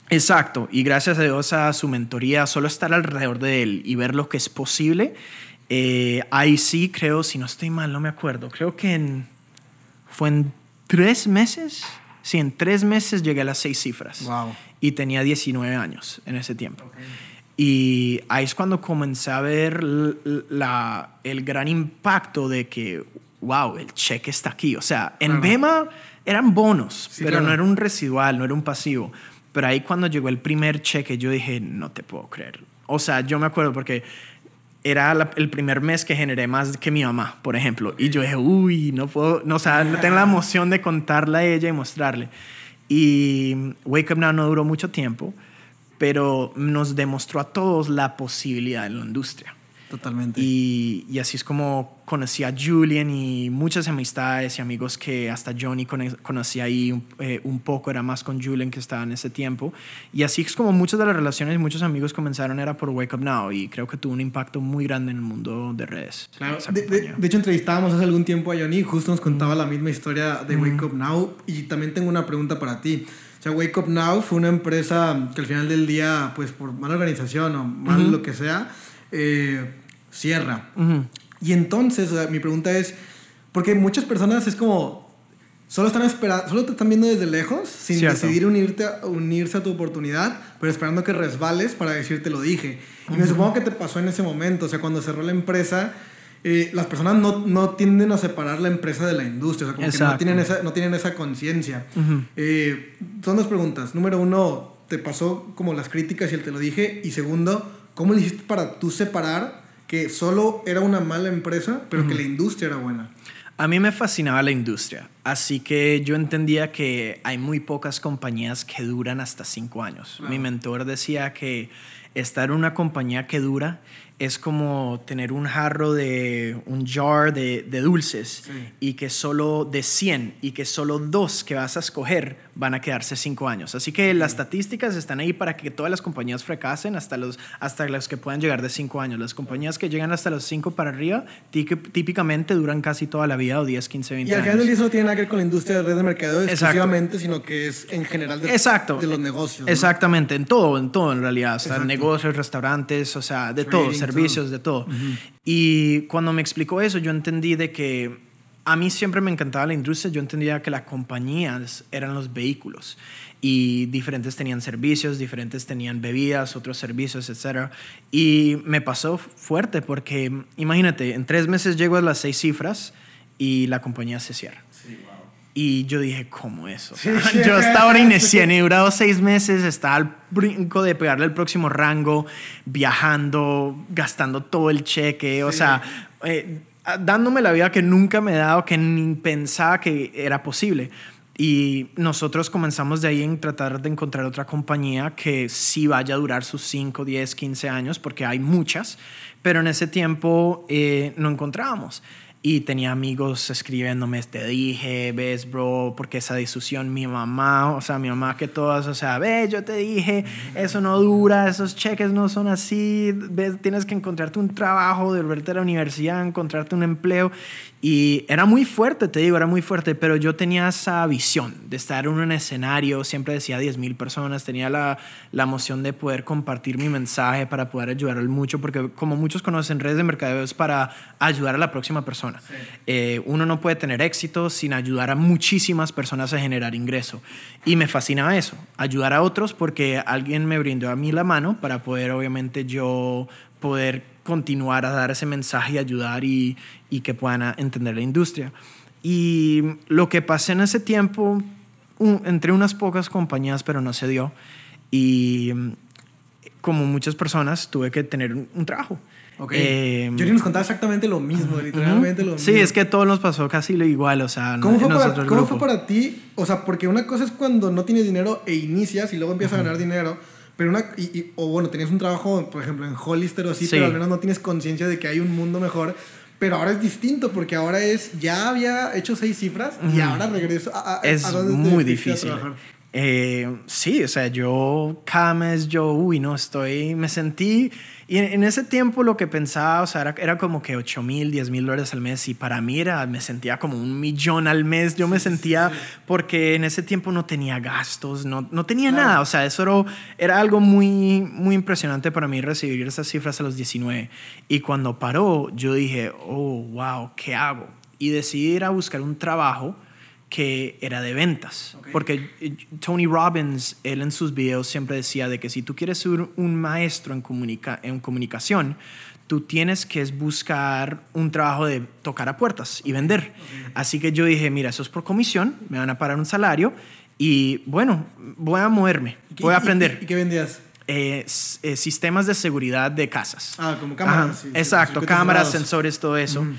Exacto, y gracias a Dios a su mentoría, solo estar alrededor de él y ver lo que es posible, eh, ahí sí creo, si no estoy mal, no me acuerdo, creo que en, fue en tres meses, sí, en tres meses llegué a las seis cifras. Wow. Y tenía 19 años en ese tiempo. Okay. Y ahí es cuando comencé a ver la, el gran impacto de que, wow, el cheque está aquí. O sea, en claro. Bema eran bonos, sí, pero claro. no era un residual, no era un pasivo. Pero ahí cuando llegó el primer cheque, yo dije, no te puedo creer. O sea, yo me acuerdo porque era la, el primer mes que generé más que mi mamá, por ejemplo. Y yo dije, uy, no puedo, no, o sea, no tengo la emoción de contarle a ella y mostrarle. Y Wake Up Now no duró mucho tiempo, pero nos demostró a todos la posibilidad en la industria. Totalmente. Y, y, así es como conocí a Julian y muchas amistades y amigos que hasta Johnny conocí ahí un, eh, un, poco, era más con Julian que estaba en ese tiempo. Y así es como muchas de las relaciones y muchos amigos comenzaron era por Wake Up Now y creo que tuvo un impacto muy grande en el mundo de redes. Claro, de, de, de, hecho entrevistábamos hace algún tiempo a Johnny y justo nos contaba mm. la misma historia de mm. Wake Up Now y también tengo una pregunta para ti. O sea, Wake Up Now fue una empresa que al final del día, pues por mala organización o mal mm -hmm. lo que sea, eh, cierra. Uh -huh. Y entonces, o sea, mi pregunta es, porque muchas personas es como, solo están esperando, solo te están viendo desde lejos, sin Cierto. decidir unirte, unirse a tu oportunidad, pero esperando que resbales para decirte lo dije. Y uh -huh. me supongo que te pasó en ese momento, o sea, cuando cerró la empresa, eh, las personas no, no, tienden a separar la empresa de la industria, o sea, como Exacto. que no tienen esa, no tienen esa conciencia. Uh -huh. eh, son dos preguntas. Número uno, ¿te pasó como las críticas y el te lo dije? Y segundo, ¿cómo le hiciste para tú separar que solo era una mala empresa, pero uh -huh. que la industria era buena. A mí me fascinaba la industria, así que yo entendía que hay muy pocas compañías que duran hasta cinco años. Claro. Mi mentor decía que estar en una compañía que dura es como tener un jarro de un jar de, de dulces sí. y que solo de 100 y que solo dos que vas a escoger van a quedarse cinco años. Así que sí. las estadísticas están ahí para que todas las compañías fracasen hasta los, hasta los que puedan llegar de cinco años. Las compañías que llegan hasta los cinco para arriba típicamente duran casi toda la vida o 10, 15, 20 años. Y al final del día eso no tiene nada que ver con la industria de red de mercadeo exclusivamente, sino que es en general de, Exacto. de los negocios. ¿no? Exactamente, en todo, en todo en realidad. Sea, negocios, restaurantes, o sea, de Trading, todo, servicios, de todo. Uh -huh. Y cuando me explicó eso, yo entendí de que a mí siempre me encantaba la industria, yo entendía que las compañías eran los vehículos y diferentes tenían servicios, diferentes tenían bebidas, otros servicios, etc. Y me pasó fuerte porque, imagínate, en tres meses llego a las seis cifras y la compañía se cierra. Y yo dije, ¿cómo eso? Sí, yo hasta ahora inicié, he durado seis meses, estaba al brinco de pegarle el próximo rango, viajando, gastando todo el cheque, sí. o sea, eh, dándome la vida que nunca me he dado, que ni pensaba que era posible. Y nosotros comenzamos de ahí en tratar de encontrar otra compañía que sí vaya a durar sus 5, 10, 15 años, porque hay muchas, pero en ese tiempo eh, no encontrábamos. Y tenía amigos escribiéndome, te dije, ves, bro, porque esa discusión, mi mamá, o sea, mi mamá que todas, o sea, ves, yo te dije, eso no dura, esos cheques no son así, ves, tienes que encontrarte un trabajo, volverte a la universidad, encontrarte un empleo. Y era muy fuerte, te digo, era muy fuerte, pero yo tenía esa visión de estar en un escenario, siempre decía 10 mil personas, tenía la, la emoción de poder compartir mi mensaje para poder ayudar al mucho, porque como muchos conocen, redes de mercadeo es para ayudar a la próxima persona. Eh, uno no puede tener éxito sin ayudar a muchísimas personas a generar ingreso. Y me fascinaba eso, ayudar a otros porque alguien me brindó a mí la mano para poder, obviamente, yo poder continuar a dar ese mensaje y ayudar y, y que puedan entender la industria. Y lo que pasé en ese tiempo, un, entre unas pocas compañías, pero no se dio. Y como muchas personas, tuve que tener un, un trabajo. Ok. Eh, Johnny nos contaba exactamente lo mismo, literalmente lo mismo. Sí, es que todo nos pasó casi lo igual, o sea, ¿Cómo, fue para, ¿cómo fue para ti? O sea, porque una cosa es cuando no tienes dinero e inicias y luego empiezas a ganar dinero, pero una, y, o bueno, tenías un trabajo, por ejemplo, en Hollister o así, sí. pero al menos no tienes conciencia de que hay un mundo mejor. Pero ahora es distinto porque ahora es, ya había hecho seis cifras y ahora regreso a... a es a dónde muy difícil. Eh, sí, o sea, yo cada mes yo, uy, no, estoy, me sentí, y en, en ese tiempo lo que pensaba, o sea, era, era como que 8 mil, 10 mil dólares al mes, y para mí era, me sentía como un millón al mes, yo me sentía, sí. porque en ese tiempo no tenía gastos, no, no tenía claro. nada, o sea, eso era, era algo muy, muy impresionante para mí recibir esas cifras a los 19, y cuando paró, yo dije, oh, wow, ¿qué hago? Y decidí ir a buscar un trabajo, que era de ventas. Okay. Porque Tony Robbins, él en sus videos siempre decía de que si tú quieres ser un maestro en, comunica en comunicación, tú tienes que buscar un trabajo de tocar a puertas y vender. Okay. Así que yo dije, mira, eso es por comisión, me van a pagar un salario y bueno, voy a moverme, voy a aprender. ¿Y, y qué vendías? Eh, eh, sistemas de seguridad de casas. Ah, como cámaras. Sí, exacto, cámaras, cerrados. sensores, todo eso. Mm.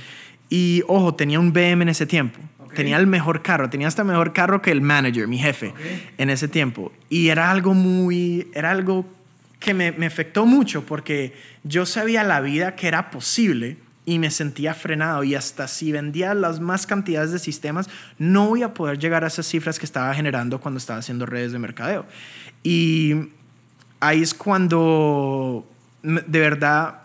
Y ojo, tenía un BM en ese tiempo. Okay. Tenía el mejor carro, tenía hasta mejor carro que el manager, mi jefe, okay. en ese tiempo. Y era algo muy, era algo que me, me, afectó mucho porque yo sabía la vida que era posible y me sentía frenado y hasta si vendía las más cantidades de sistemas, no voy a poder llegar a esas cifras que estaba generando cuando estaba haciendo redes de mercadeo. Y ahí es cuando de verdad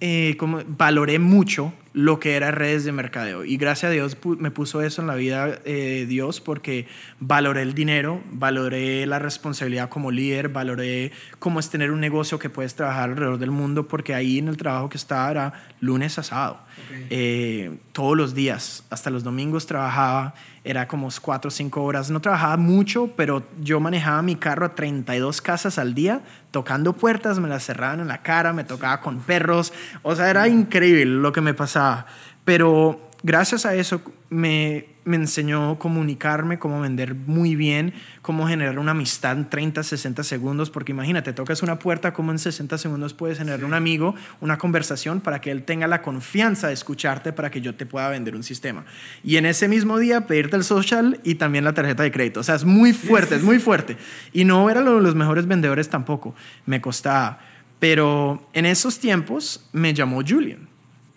eh, como valoré mucho lo que era redes de mercadeo. Y gracias a Dios me puso eso en la vida eh, Dios porque valoré el dinero, valoré la responsabilidad como líder, valoré cómo es tener un negocio que puedes trabajar alrededor del mundo porque ahí en el trabajo que estaba era lunes a sábado. Okay. Eh, todos los días, hasta los domingos trabajaba, era como cuatro o cinco horas. No trabajaba mucho, pero yo manejaba mi carro a 32 casas al día, tocando puertas, me las cerraban en la cara, me tocaba con perros. O sea, era increíble lo que me pasaba. Pero gracias a eso me, me enseñó comunicarme, cómo vender muy bien, cómo generar una amistad en 30, 60 segundos, porque imagínate, tocas una puerta, como en 60 segundos puedes generar un amigo, una conversación para que él tenga la confianza de escucharte para que yo te pueda vender un sistema. Y en ese mismo día pedirte el social y también la tarjeta de crédito. O sea, es muy fuerte, es muy fuerte. Y no era los mejores vendedores tampoco, me costaba. Pero en esos tiempos me llamó Julian.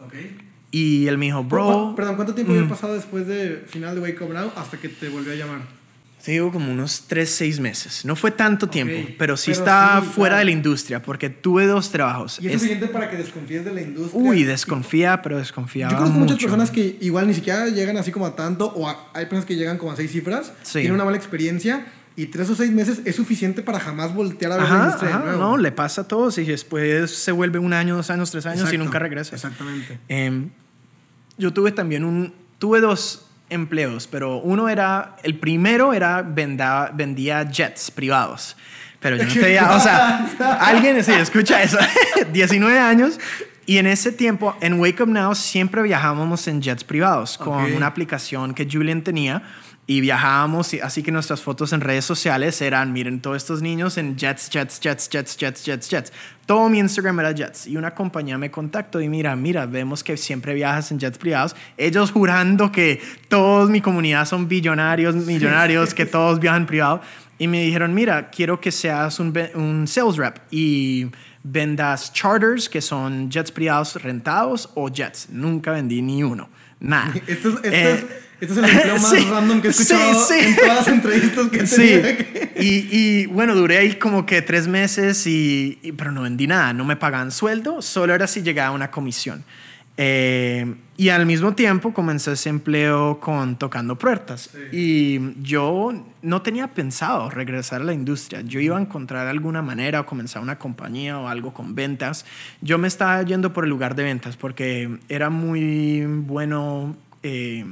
Okay. Y él me dijo, bro. Perdón, ¿cuánto tiempo mm. había pasado después de final de Wake Up Now hasta que te volvió a llamar? Te digo como unos 3, 6 meses. No fue tanto okay. tiempo, pero sí pero está sí, fuera claro. de la industria porque tuve dos trabajos. ¿Y es, es suficiente para que desconfíes de la industria? Uy, desconfía, pero desconfiaba Yo conozco mucho. muchas personas que igual ni siquiera llegan así como a tanto o a, hay personas que llegan como a 6 cifras, sí. tienen una mala experiencia y tres o seis meses es suficiente para jamás voltear a ver ajá, la industria ajá, de nuevo. No, le pasa a todos y después se vuelve un año, dos años, tres años Exacto, y nunca regresa. Exactamente. Eh, yo tuve también un, tuve dos empleos, pero uno era, el primero era venda, vendía jets privados. Pero yo no tenía, o sea, alguien, sí, escucha eso, 19 años, y en ese tiempo, en Wake Up Now, siempre viajábamos en jets privados con okay. una aplicación que Julian tenía y viajábamos, así que nuestras fotos en redes sociales eran, miren, todos estos niños en jets, jets, jets, jets, jets, jets, jets. Todo mi Instagram era jets. Y una compañía me contactó y mira, mira, vemos que siempre viajas en jets privados. Ellos jurando que todos mi comunidad son billonarios, millonarios, que todos viajan privado. Y me dijeron, mira, quiero que seas un, un sales rep y vendas charters, que son jets privados rentados, o jets. Nunca vendí ni uno. Nada. Esto es, esto es, esto es el empleo más random que he escuchado sí, sí. en todas las entrevistas que he Sí. tenido. Y, y, bueno, duré ahí como que tres meses, y, y- pero no vendí nada. No me pagaban sueldo, solo era si llegaba una comisión. Eh, y al mismo tiempo comencé ese empleo con tocando puertas. Y yo no tenía pensado regresar a la industria. Yo iba a encontrar alguna manera o comenzar una compañía o algo con ventas. Yo me estaba yendo por el lugar de ventas porque era muy bueno eh,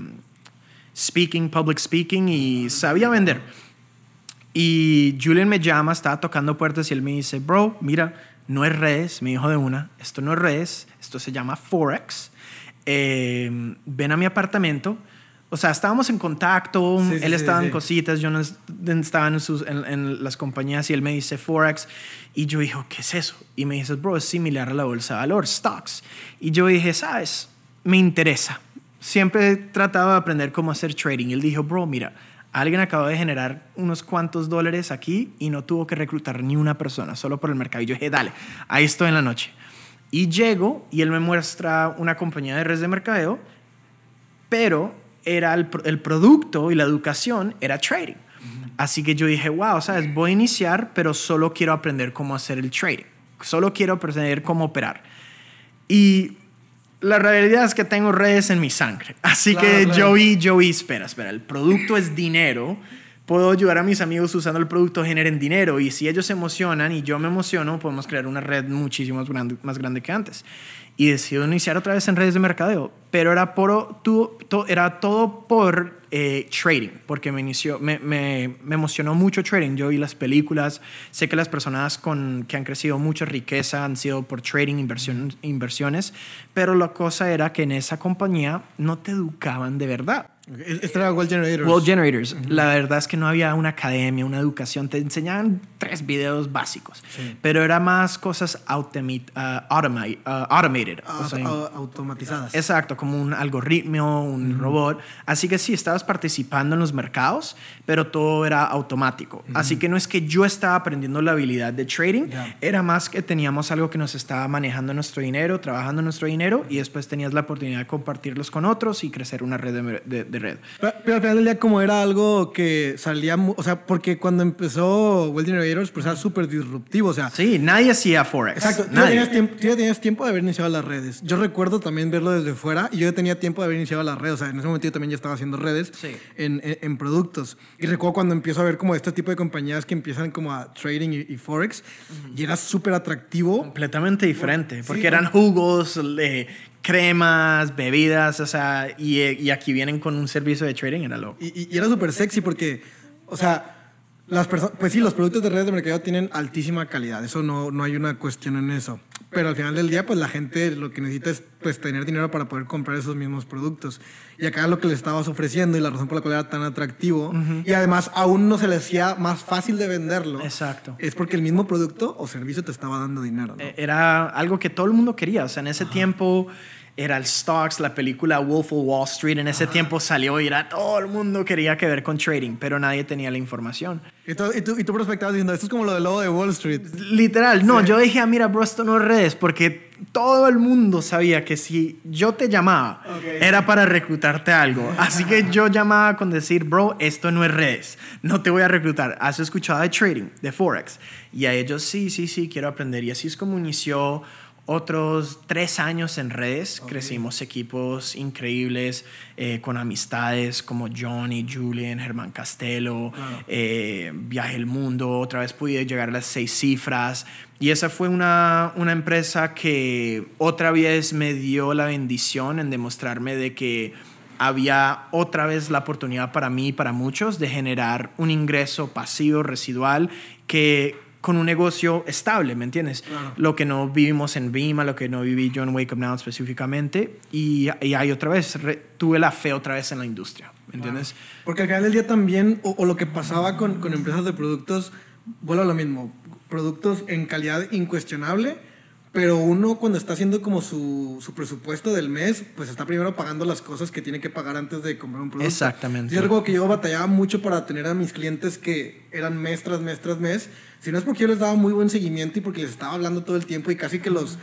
speaking, public speaking y sabía vender. Y Julian me llama, estaba tocando puertas y él me dice, bro, mira, no es redes, me dijo de una, esto no es redes, esto se llama Forex. Eh, ven a mi apartamento. O sea, estábamos en contacto, Sí, él sí, estaba sí. en cositas, yo no est- estaba en, sus- en- en las compañías y él me dice Forex. Y yo dije, ¿qué es eso? Y me dice, bro, es similar a la bolsa de valor, stocks. Y yo dije, ¿sabes? Me interesa. Siempre he tratado de aprender cómo hacer trading. Y él dijo, bro, mira, alguien acaba de generar unos cuantos dólares aquí y no tuvo que reclutar ni una persona, solo por el mercado. Y yo dije, dale, ahí estoy en la noche. Y llego y él me muestra una compañía de redes de mercadeo, pero era el, el producto y la educación era trading. Así que yo dije, wow, sabes, voy a iniciar, pero solo quiero aprender cómo hacer el trading. Solo quiero aprender cómo operar. Y la realidad es que tengo redes en mi sangre. Así Claro, que claro. yo vi, yo vi, espera, espera, el producto es dinero. Puedo ayudar a mis amigos usando el producto, generen dinero. Y si ellos se emocionan y yo me emociono, podemos crear una red muchísimo más grande, más grande que antes. Y decido iniciar otra vez en redes de mercadeo. Pero era, por, tu- to- era todo por eh, trading, porque me, inició, me, me, me emocionó mucho trading. Yo vi las películas, sé que las personas con, que han crecido mucha riqueza han sido por trading, inversión, inversiones, pero la cosa era que en esa compañía no te educaban de verdad. Este era World Generators. World Generators. La verdad es que no había una academia, una educación. Te enseñaban tres videos básicos, pero era más cosas automi- ah, automated. o sea, au- automatizadas. Exacto, como un algoritmo, un robot. Así que sí, estabas participando en los mercados, pero todo era automático. Así que no es que yo estaba aprendiendo la habilidad de trading, Ya. era más que teníamos algo que nos estaba manejando nuestro dinero, trabajando nuestro dinero, y después tenías la oportunidad de compartirlos con otros y crecer una red de, de- de red. Pero, pero al final del día, como era algo que salía, o sea, porque cuando empezó World Generators, pues era súper disruptivo, o sea. Sí, nadie hacía Forex. Exacto, tú ya, tenías tiempo, tú ya tenías tiempo de haber iniciado las redes. Yo recuerdo también verlo desde fuera y yo ya tenía tiempo de haber iniciado las redes. O sea, en ese momento yo también ya estaba haciendo redes Sí. en, en- en productos. Y recuerdo cuando empiezo a ver como este tipo de compañías que empiezan como a trading y, y forex y era súper atractivo. Completamente diferente, porque Sí, eran jugos, eh, cremas, bebidas, o sea, y, eh, y aquí vienen con un servicio de trading, era loco. Y, y- era súper sexy porque, o sea, las personas, pues sí, los productos de redes de mercado tienen altísima calidad, eso no, no hay una cuestión en eso. Pero al final del día, pues la gente lo que necesita es pues, tener dinero para poder comprar esos mismos productos. Y acá lo que le estabas ofreciendo y la razón por la cual era tan atractivo, y además aún no se le hacía más fácil de venderlo, Exacto. es porque el mismo producto o servicio te estaba dando dinero. ¿no? Eh, Era algo que todo el mundo quería, o sea, en ese tiempo era el Stocks, la película Wolf of Wall Street, en ese tiempo salió y era todo el mundo quería que ver con trading, pero nadie tenía la información. Y, tú, y, tú, y tú prospectabas diciendo, esto es como lo del lobo de Wall Street. Literal, no, yo dije, ah, mira, bro, esto no es redes, porque todo el mundo sabía que si yo te llamaba, era para reclutarte algo. Así que yo llamaba con decir, bro, esto no es redes, no te voy a reclutar. ¿Has escuchado de trading, de Forex? Y a ellos, sí, sí, sí, quiero aprender. Y así es como inició otros tres años en redes. Crecimos equipos increíbles eh, con amistades como Johnny, Julian, Germán Castelo, eh, Viaje el Mundo. Otra vez pude llegar a las seis cifras. Y esa fue una, una empresa que otra vez me dio la bendición en demostrarme de que había otra vez la oportunidad para mí y para muchos de generar un ingreso pasivo, residual, que con un negocio estable, ¿me entiendes? Claro. Lo que no vivimos en Vima, lo que no viví yo en Wake Up Now específicamente. Y, y ahí otra vez, re- tuve la fe otra vez en la industria, ¿me entiendes? Porque al final del día también, o, o lo que pasaba con, con empresas de productos, vuelvo a lo mismo, productos en calidad incuestionable, pero uno cuando está haciendo como su, su presupuesto del mes, pues está primero pagando las cosas que tiene que pagar antes de comprar un producto. Exactamente. Yo recuerdo que yo batallaba mucho para tener a mis clientes que eran mes tras mes tras mes, Si no es porque yo les daba muy buen seguimiento y porque les estaba hablando todo el tiempo y casi que los,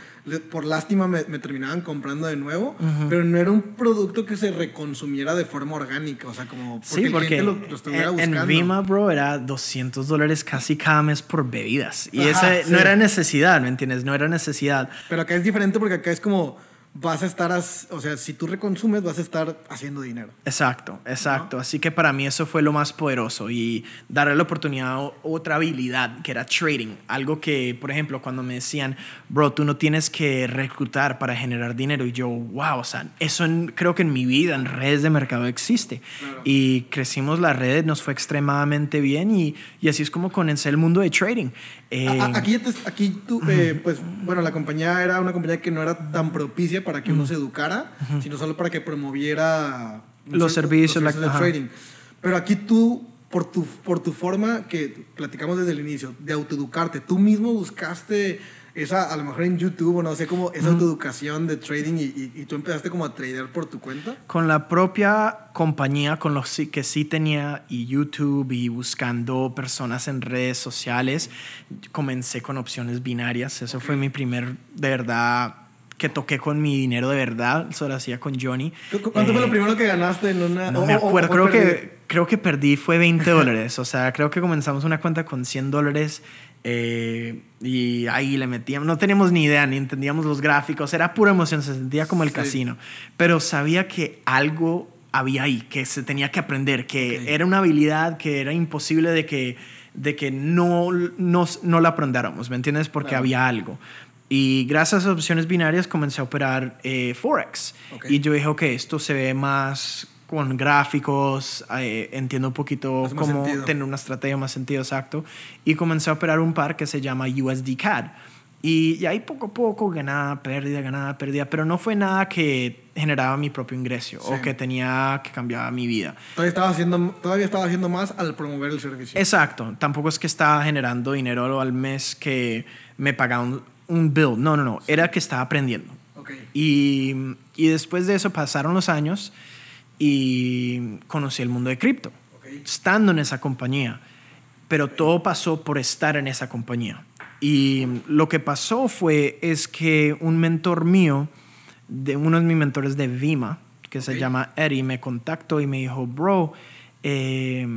por lástima, me, me terminaban comprando de nuevo, pero no era un producto que se reconsumiera de forma orgánica, o sea, como porque Sí, el porque cliente lo, lo estuviera en, buscando. en Vima, bro, era 200 dólares casi cada mes por bebidas. Y Ajá, sí. no era necesidad, ¿me entiendes? No era necesidad. Pero acá es diferente porque acá es como vas a estar, o sea, si tú reconsumes vas a estar haciendo dinero. Exacto, exacto. Así que para mí eso fue lo más poderoso y darle la oportunidad a otra habilidad que era trading. Algo que, por ejemplo, cuando me decían, bro, tú no tienes que reclutar para generar dinero. Y yo, wow, o sea, eso en- creo que en mi vida, en redes de mercado existe. Claro. Y crecimos las redes, nos fue extremadamente bien y, y así es como comencé el mundo de trading. Eh, Aquí, aquí tú, eh, pues, bueno, la compañía era una compañía que no era tan propicia para que uno se educara, sino solo para que promoviera Los servicios, la- de trading. Pero aquí tú, por tu, por tu forma que platicamos desde el inicio, de autoeducarte, tú mismo buscaste esa, a lo mejor en YouTube o no sé, como esa autoeducación de trading y, y- y tú empezaste como a tradear por tu cuenta. con la propia compañía con los que sí tenía y YouTube y buscando personas en redes sociales, comencé con opciones binarias. Eso fue mi primer, de verdad, que toqué con mi dinero de verdad. Eso lo hacía con Johnny. ¿Cu- cu- ¿Cuánto fue Eh, lo primero que ganaste en una...? No o- me acuerdo, o creo perdiste? que, creo que perdí fue 20 dólares. O sea, creo que comenzamos una cuenta con 100 dólares eh, y ahí le metíamos. No teníamos ni idea, ni entendíamos los gráficos. Era pura emoción, se sentía como el Sí. casino. Pero sabía que algo había ahí, que se tenía que aprender, que Ok. era una habilidad que era imposible de que, de que no, no, no la aprendiéramos, ¿me entiendes? Porque Claro. había algo. Y gracias a opciones binarias comencé a operar eh, Forex. Ok. Y yo dije, ok, esto se ve más con gráficos, eh, entiendo un poquito cómo sentido. tener una estrategia más sentido exacto. Y comencé a operar un par que se llama USD CAD. Y, y ahí poco a poco ganaba, pérdida, ganaba, pérdida, pero no fue nada que generaba mi propio ingreso Sí. o que tenía que cambiar mi vida. Todavía estaba, haciendo, todavía estaba haciendo más al promover el servicio. Exacto, tampoco es que estaba generando dinero al mes que me pagaban un bill, no, no, no, era que estaba aprendiendo. Ok. Y, y después de eso pasaron los años y conocí el mundo de cripto, estando en esa compañía. Pero todo pasó por estar en esa compañía. Y lo que pasó fue es que un mentor mío, de uno de mis mentores de Vima, que se llama Eddie, me contactó y me dijo, bro, eh,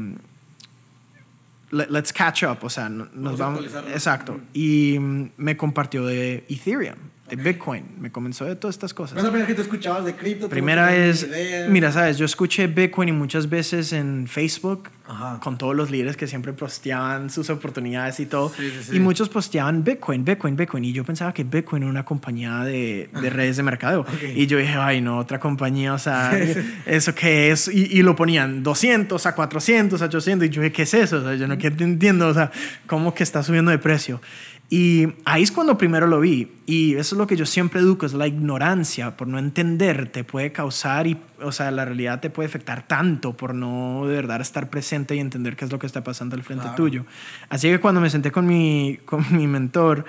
let- let's catch up, o sea, no- nos Vamos vamos, exacto. Y mm, me compartió de Ethereum, de. Bitcoin, me comenzó de todas estas cosas. ¿No es la primera que tú escuchabas de cripto? ¿Tú Primera es, mira, sabes, yo escuché Bitcoin y muchas veces en Facebook Ajá. con todos los líderes que siempre posteaban sus oportunidades y todo. Sí, sí, sí. Y muchos posteaban Bitcoin, Bitcoin, Bitcoin. Y yo pensaba que Bitcoin era una compañía de, de redes de mercadeo. Ok. Y yo dije, ay, no, otra compañía, o sea. ¿eso qué es? Y, y lo ponían 200 a 400, a 800. Y yo dije, ¿qué es eso? O sea, yo no entiendo, o sea, cómo que está subiendo de precio. Y ahí es cuando primero lo vi. Y eso es lo que yo siempre educo, es la ignorancia. Por no entender, te puede causar, y, o sea, la realidad te puede afectar tanto por no de verdad estar presente y entender qué es lo que está pasando al frente Claro. tuyo. Así que cuando me senté con mi, con mi mentor,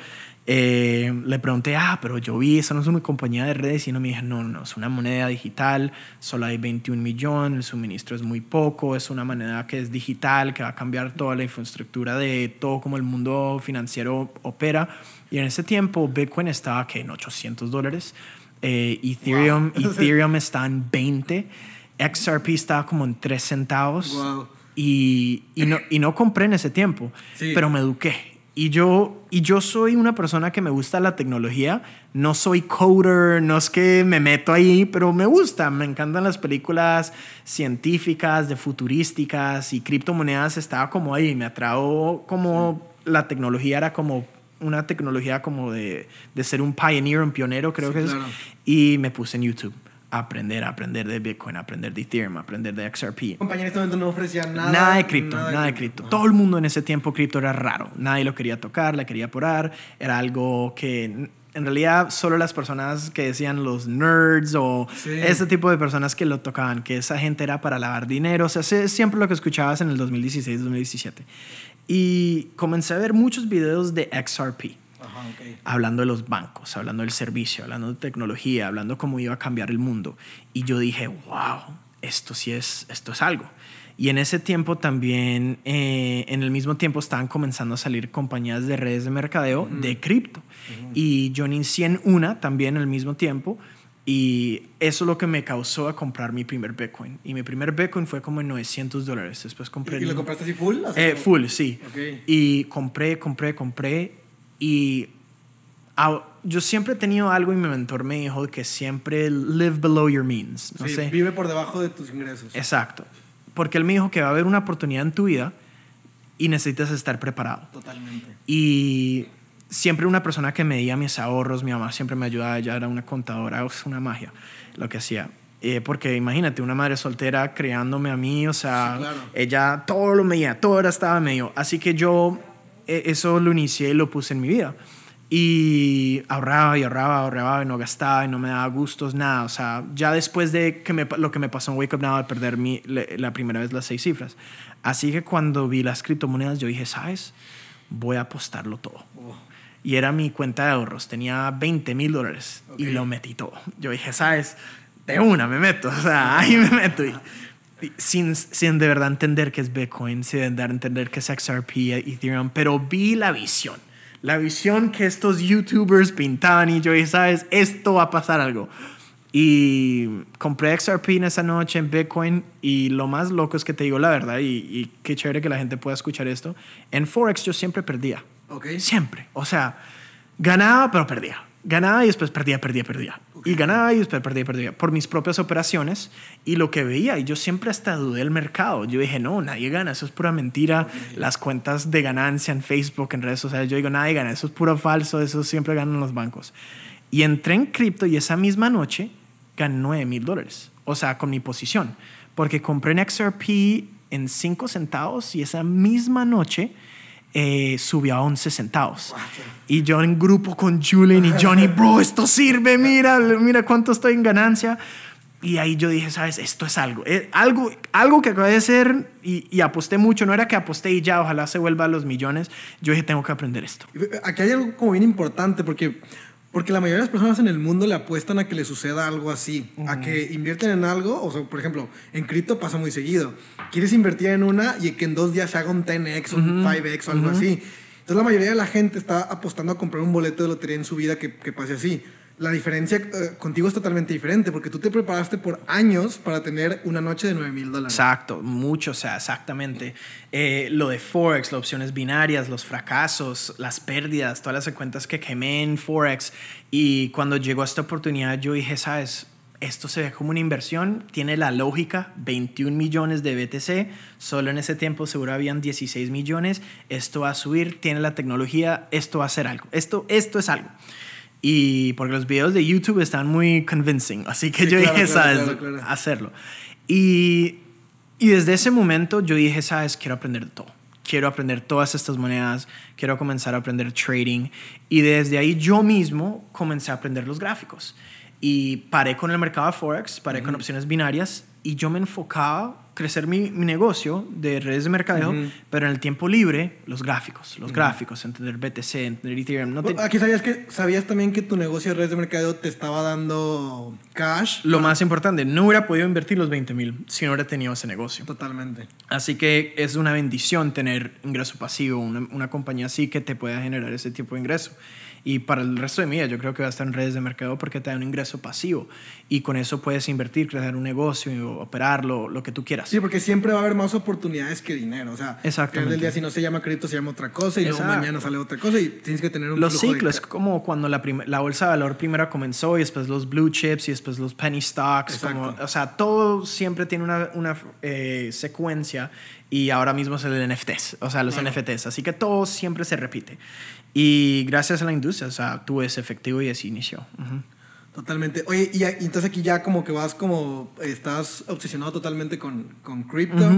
eh, le pregunté, ah, pero yo vi, eso no es una compañía de redes. Y no me dije, no, no, es una moneda digital, solo hay 21 millones, el suministro es muy poco, es una moneda que es digital, que va a cambiar toda la infraestructura de todo como el mundo financiero opera. Y en ese tiempo Bitcoin estaba que en 800 dólares, eh, Ethereum, Wow. Ethereum está en 20, XRP estaba como en 3 centavos. Wow. Y, y, no, y no compré en ese tiempo, Sí. pero me eduqué. Y yo, y yo soy una persona que me gusta la tecnología. No soy coder, no es que me meto ahí, pero me gusta. Me encantan las películas científicas, de futurísticas y criptomonedas. Estaba como ahí. Me atrajo como la tecnología era como una tecnología como de, de ser un pioneer, un pionero, creo Sí, que claro. es. Y me puse en YouTube aprender, aprender de Bitcoin, aprender de Ethereum, aprender de XRP. Compañía en este momento no ofrecía nada. Nada, de cripto, nada, de cripto. Todo el mundo en ese tiempo cripto era raro. Nadie lo quería tocar, la quería apurar. Era algo que en realidad solo las personas que decían los nerds o Sí. ese tipo de personas que lo tocaban, que esa gente era para lavar dinero. O sea, es siempre lo que escuchabas en el 2016, 2017. Y comencé a ver muchos videos de XRP Ajá, ok. hablando de los bancos, hablando del servicio, hablando de tecnología, hablando cómo iba a cambiar el mundo. Y yo dije, wow, esto sí es, esto es algo. Y en ese tiempo también, eh, en el mismo tiempo estaban comenzando a salir compañías de redes de mercadeo de cripto. Y yo inicié en una también al mismo tiempo. Y eso es lo que me causó a comprar mi primer Bitcoin. Y mi primer Bitcoin fue como en 900 dólares. Después compré... ¿Y lo compraste así full? Así Eh, full, sí. Ok. Y compré, compré, compré. Y ah, yo siempre he tenido algo y mi mentor me dijo que siempre live below your means. No Sí, sé. Vive por debajo de tus ingresos. Exacto. Porque él me dijo que va a haber una oportunidad en tu vida y necesitas estar preparado. Totalmente. Y siempre una persona que medía mis ahorros, mi mamá siempre me ayudaba, ella era una contadora, es una magia lo que hacía. Eh, porque imagínate, una madre soltera criándome a mí, o sea, Sí, claro. ella todo lo medía, todo era estaba medio. Así que yo eso lo inicié y lo puse en mi vida. Y ahorraba y ahorraba, ahorraba y no gastaba y no me daba gustos, nada. O sea, ya después de que me, lo que me pasó en Wake Up Now de perder mi, la primera vez las seis cifras. Así que cuando vi las criptomonedas, yo dije, ¿sabes? Voy a apostarlo todo. Oh, Y era mi cuenta de ahorros. Tenía 20 mil dólares y lo metí todo. Yo dije, ¿sabes? De una me meto. O sea, ahí me meto. Y sin, sin de verdad entender qué es Bitcoin, sin de verdad entender qué es XRP, Ethereum, pero vi la visión. La visión que estos YouTubers pintaban y yo dije, ¿sabes? Esto va a pasar algo. Y compré XRP en esa noche en Bitcoin y lo más loco es que te digo la verdad y, y qué chévere que la gente pueda escuchar esto. En Forex yo siempre perdía. ok. Siempre. O sea, ganaba, pero perdía. Ganaba y después perdía, perdía, perdía. Y ganaba y después perdía, perdía. Por mis propias operaciones y lo que veía. Y yo siempre hasta dudé del mercado. Yo dije, no, nadie gana. Eso es pura mentira. Las cuentas de ganancia en Facebook, en redes sociales, yo digo, nadie gana. Eso es puro falso. Eso siempre ganan los bancos. Y entré en cripto y esa misma noche gané 9 mil dólares. O sea, con mi posición. Porque compré en XRP en 5 centavos y esa misma noche eh, subió a 11 centavos. Y yo en grupo con Julian y Johnny, bro, esto sirve, mira, mira cuánto estoy en ganancia. Y ahí yo dije, sabes, esto es algo, eh, algo, algo que acaba de ser y, y aposté mucho. No era que aposté y ya, ojalá se vuelva a los millones. Yo dije, tengo que aprender esto. Aquí hay algo como bien importante porque, porque la mayoría de las personas en el mundo le apuestan a que le suceda algo así, a que invierten en algo, o sea, por ejemplo, en cripto pasa muy seguido. Quieres invertir en una y que en dos días se haga un 10x, un 5x o algo así. Entonces la mayoría de la gente está apostando a comprar un boleto de lotería en su vida que, que pase así. La diferencia eh, contigo es totalmente diferente porque tú te preparaste por años para tener una noche de 9 mil dólares. Exacto, mucho, o sea, exactamente. Eh, lo de Forex, las opciones binarias, los fracasos, las pérdidas, todas las cuentas que quemé en Forex. Y cuando llegó esta oportunidad, yo dije, ¿sabes? Esto se ve como una inversión, tiene la lógica, 21 millones de BTC, solo en ese tiempo seguro habían 16 millones, esto va a subir, tiene la tecnología, esto va a ser algo, esto, esto es algo. Y porque los videos de YouTube están muy convincing, así que Sí, yo claro, dije, claro, ¿sabes? claro. Hacerlo. Y, y desde ese momento yo dije, ¿sabes? Quiero aprender de todo. Quiero aprender todas estas monedas, quiero comenzar a aprender trading. Y desde ahí yo mismo comencé a aprender los gráficos. Y paré con el mercado de Forex, paré con opciones binarias y yo me enfocaba crecer mi, mi negocio de redes de mercadeo, pero en el tiempo libre, los gráficos, los gráficos, entender BTC, entender Ethereum. No te- Aquí sabías que sabías también que tu negocio de redes de mercadeo te estaba dando cash. lo más importante, no hubiera podido invertir los 20 mil si no hubiera tenido ese negocio. Totalmente. Así que es una bendición tener ingreso pasivo, una, una compañía así que te pueda generar ese tipo de ingreso. Y para el resto de mi vida yo creo que va a estar en redes de mercado porque te da un ingreso pasivo y con eso puedes invertir, crear un negocio, operarlo, lo que tú quieras. Sí, porque siempre va a haber más oportunidades que dinero. O sea, Exactamente. del día, si no se llama cripto, se llama otra cosa y luego mañana sale otra cosa y tienes que tener un Los flujo de ciclos, ca- como cuando la, la bolsa de valor primero comenzó y después los blue chips y después los penny stocks. Como, o sea, todo siempre tiene una, una eh, secuencia y ahora mismo es el NFTs, o sea, los Claro. NFTs. Así que todo siempre se repite. Y gracias a la industria, o sea, tuve ese efectivo y así inició. Ujú. Totalmente. Oye, y, y entonces aquí ya como que vas como, estás obsesionado totalmente con, con cripto.